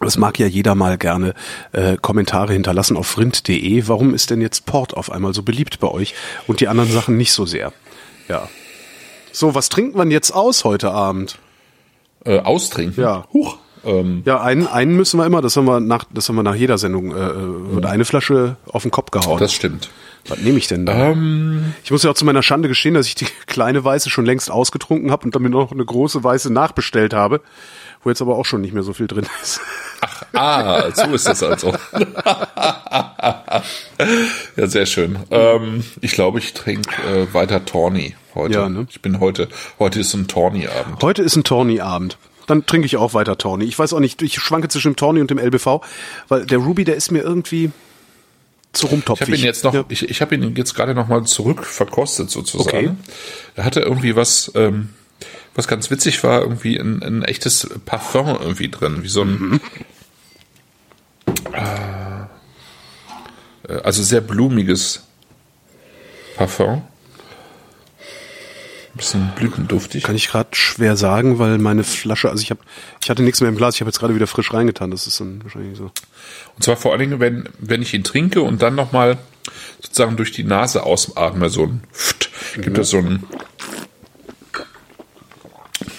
Speaker 1: Das mag ja jeder mal gerne äh, Kommentare hinterlassen auf rind.de. Warum ist denn jetzt Port auf einmal so beliebt bei euch und die anderen Sachen nicht so sehr? Ja. So, was trinkt man jetzt aus heute Abend?
Speaker 2: Äh, austrinken?
Speaker 1: Ja.
Speaker 2: Huch. Ähm,
Speaker 1: Ja, einen, einen müssen wir immer, das haben wir nach, das haben wir nach jeder Sendung, äh, äh, wird eine Flasche auf den Kopf gehauen.
Speaker 2: das stimmt.
Speaker 1: Was nehme ich denn da? ich muss ja auch zu meiner Schande gestehen, dass ich die kleine weiße schon längst ausgetrunken habe und damit noch eine große weiße nachbestellt habe, wo jetzt aber auch schon nicht mehr so viel drin ist.
Speaker 2: Ah, so ist das also. ja, sehr schön. Ähm, ich glaube, ich trinke äh, weiter Tawny heute.
Speaker 1: Ja, ne?
Speaker 2: Ich bin heute, heute ist ein Tawny-Abend.
Speaker 1: Heute ist ein Tawny-Abend. Dann trinke ich auch weiter Tawny. Ich weiß auch nicht, ich schwanke zwischen dem Tawny und dem LBV, weil der Ruby, der ist mir irgendwie zu
Speaker 2: Ich
Speaker 1: rumtopfig.
Speaker 2: habe ihn jetzt noch,
Speaker 1: Ja.
Speaker 2: ich, ich habe ihn jetzt gerade noch mal zurück verkostet sozusagen.
Speaker 1: Okay.
Speaker 2: Er hatte irgendwie was, ähm, was ganz witzig war, irgendwie ein, ein echtes Parfum irgendwie drin, wie so ein, äh, also sehr blumiges Parfum. Ein bisschen blütenduftig.
Speaker 1: Kann ich gerade schwer sagen, weil meine Flasche, also ich habe, ich hatte nichts mehr im Glas, ich habe jetzt gerade wieder frisch reingetan. Das ist dann wahrscheinlich so.
Speaker 2: Und zwar vor allen Dingen, wenn, wenn ich ihn trinke und dann nochmal sozusagen durch die Nase ausatme, so ein Pft, gibt es so einen,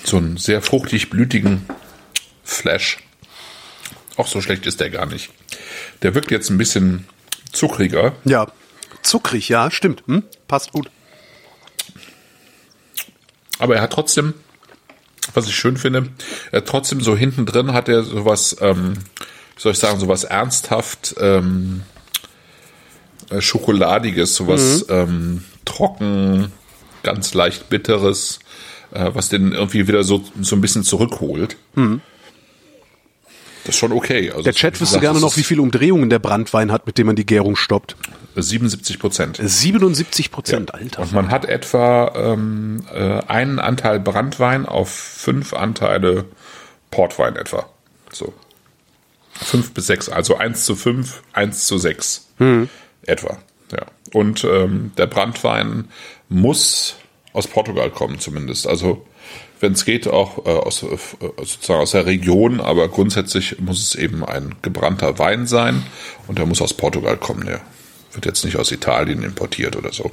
Speaker 2: so einen sehr fruchtig blütigen Flash. Auch so schlecht ist der gar nicht. Der wirkt jetzt ein bisschen zuckriger.
Speaker 1: Ja, zuckrig, ja, stimmt. Hm? Passt gut.
Speaker 2: Aber er hat trotzdem, was ich schön finde, er trotzdem so hinten drin hat er sowas, ähm, wie soll ich sagen, sowas ernsthaft ähm, äh, Schokoladiges, sowas ähm, trocken, ganz leicht bitteres, äh, was den irgendwie wieder so, so ein bisschen zurückholt. Das ist schon okay. Also,
Speaker 1: Der Chat wüsste gerne noch, wie viele Umdrehungen der Brandwein hat, mit dem man die Gärung stoppt.
Speaker 2: ist 77 Prozent.
Speaker 1: 77 Prozent, Alter.
Speaker 2: Und man hat etwa ähm, äh, einen Anteil Brandwein auf fünf Anteile Portwein etwa. So. Fünf bis sechs, also eins zu fünf, eins zu sechs etwa. Ja. Und ähm, der Brandwein muss aus Portugal kommen zumindest. Also wenn es geht, auch äh, aus, äh, sozusagen aus der Region, aber grundsätzlich muss es eben ein gebrannter Wein sein und der muss aus Portugal kommen. Der wird jetzt nicht aus Italien importiert oder so.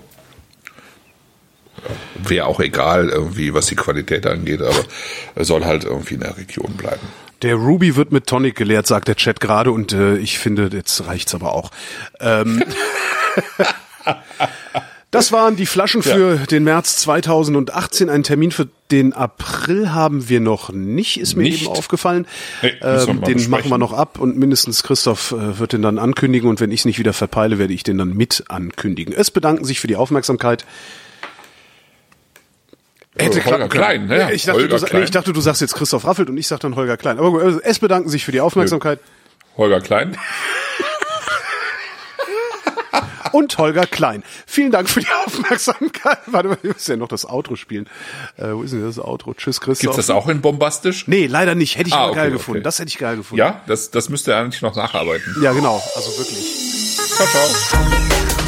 Speaker 2: Wäre auch egal, irgendwie, was die Qualität angeht, aber er soll halt irgendwie in der Region bleiben.
Speaker 1: Der Ruby wird mit Tonic geleert, sagt der Chat gerade, und äh, ich finde, jetzt reicht's aber auch. Ähm, das waren die Flaschen für den März 2018. Einen Termin für den April haben wir noch nicht, ist mir
Speaker 2: Nicht?
Speaker 1: eben aufgefallen.
Speaker 2: Wir
Speaker 1: ähm, den
Speaker 2: besprechen.
Speaker 1: machen wir noch ab und mindestens Christoph äh, wird den dann ankündigen und wenn ich es nicht wieder verpeile, werde ich den dann mit ankündigen. Es bedanken sich für die Aufmerksamkeit. Hätte
Speaker 2: Holger. Klein, ne?
Speaker 1: Ich dachte,
Speaker 2: Holger
Speaker 1: du,
Speaker 2: Klein.
Speaker 1: nee, ich dachte, du sagst jetzt Christoph Raffelt und ich sag dann Holger Klein. Aber gut, also es bedanken sich für die Aufmerksamkeit.
Speaker 2: Holger Klein.
Speaker 1: Und Holger Klein. Vielen Dank für die Aufmerksamkeit. Warte mal, wir müssen ja noch das Outro spielen. Äh, wo ist denn das Outro? Tschüss, Christoph.
Speaker 2: Gibt's das auch in bombastisch?
Speaker 1: Nee, leider nicht. Hätte ich
Speaker 2: Ah,
Speaker 1: aber
Speaker 2: okay,
Speaker 1: geil
Speaker 2: okay.
Speaker 1: gefunden. Das hätte ich geil gefunden.
Speaker 2: Ja, das, das müsste er eigentlich noch nacharbeiten.
Speaker 1: Ja, genau. Also wirklich.
Speaker 2: Ciao, ciao.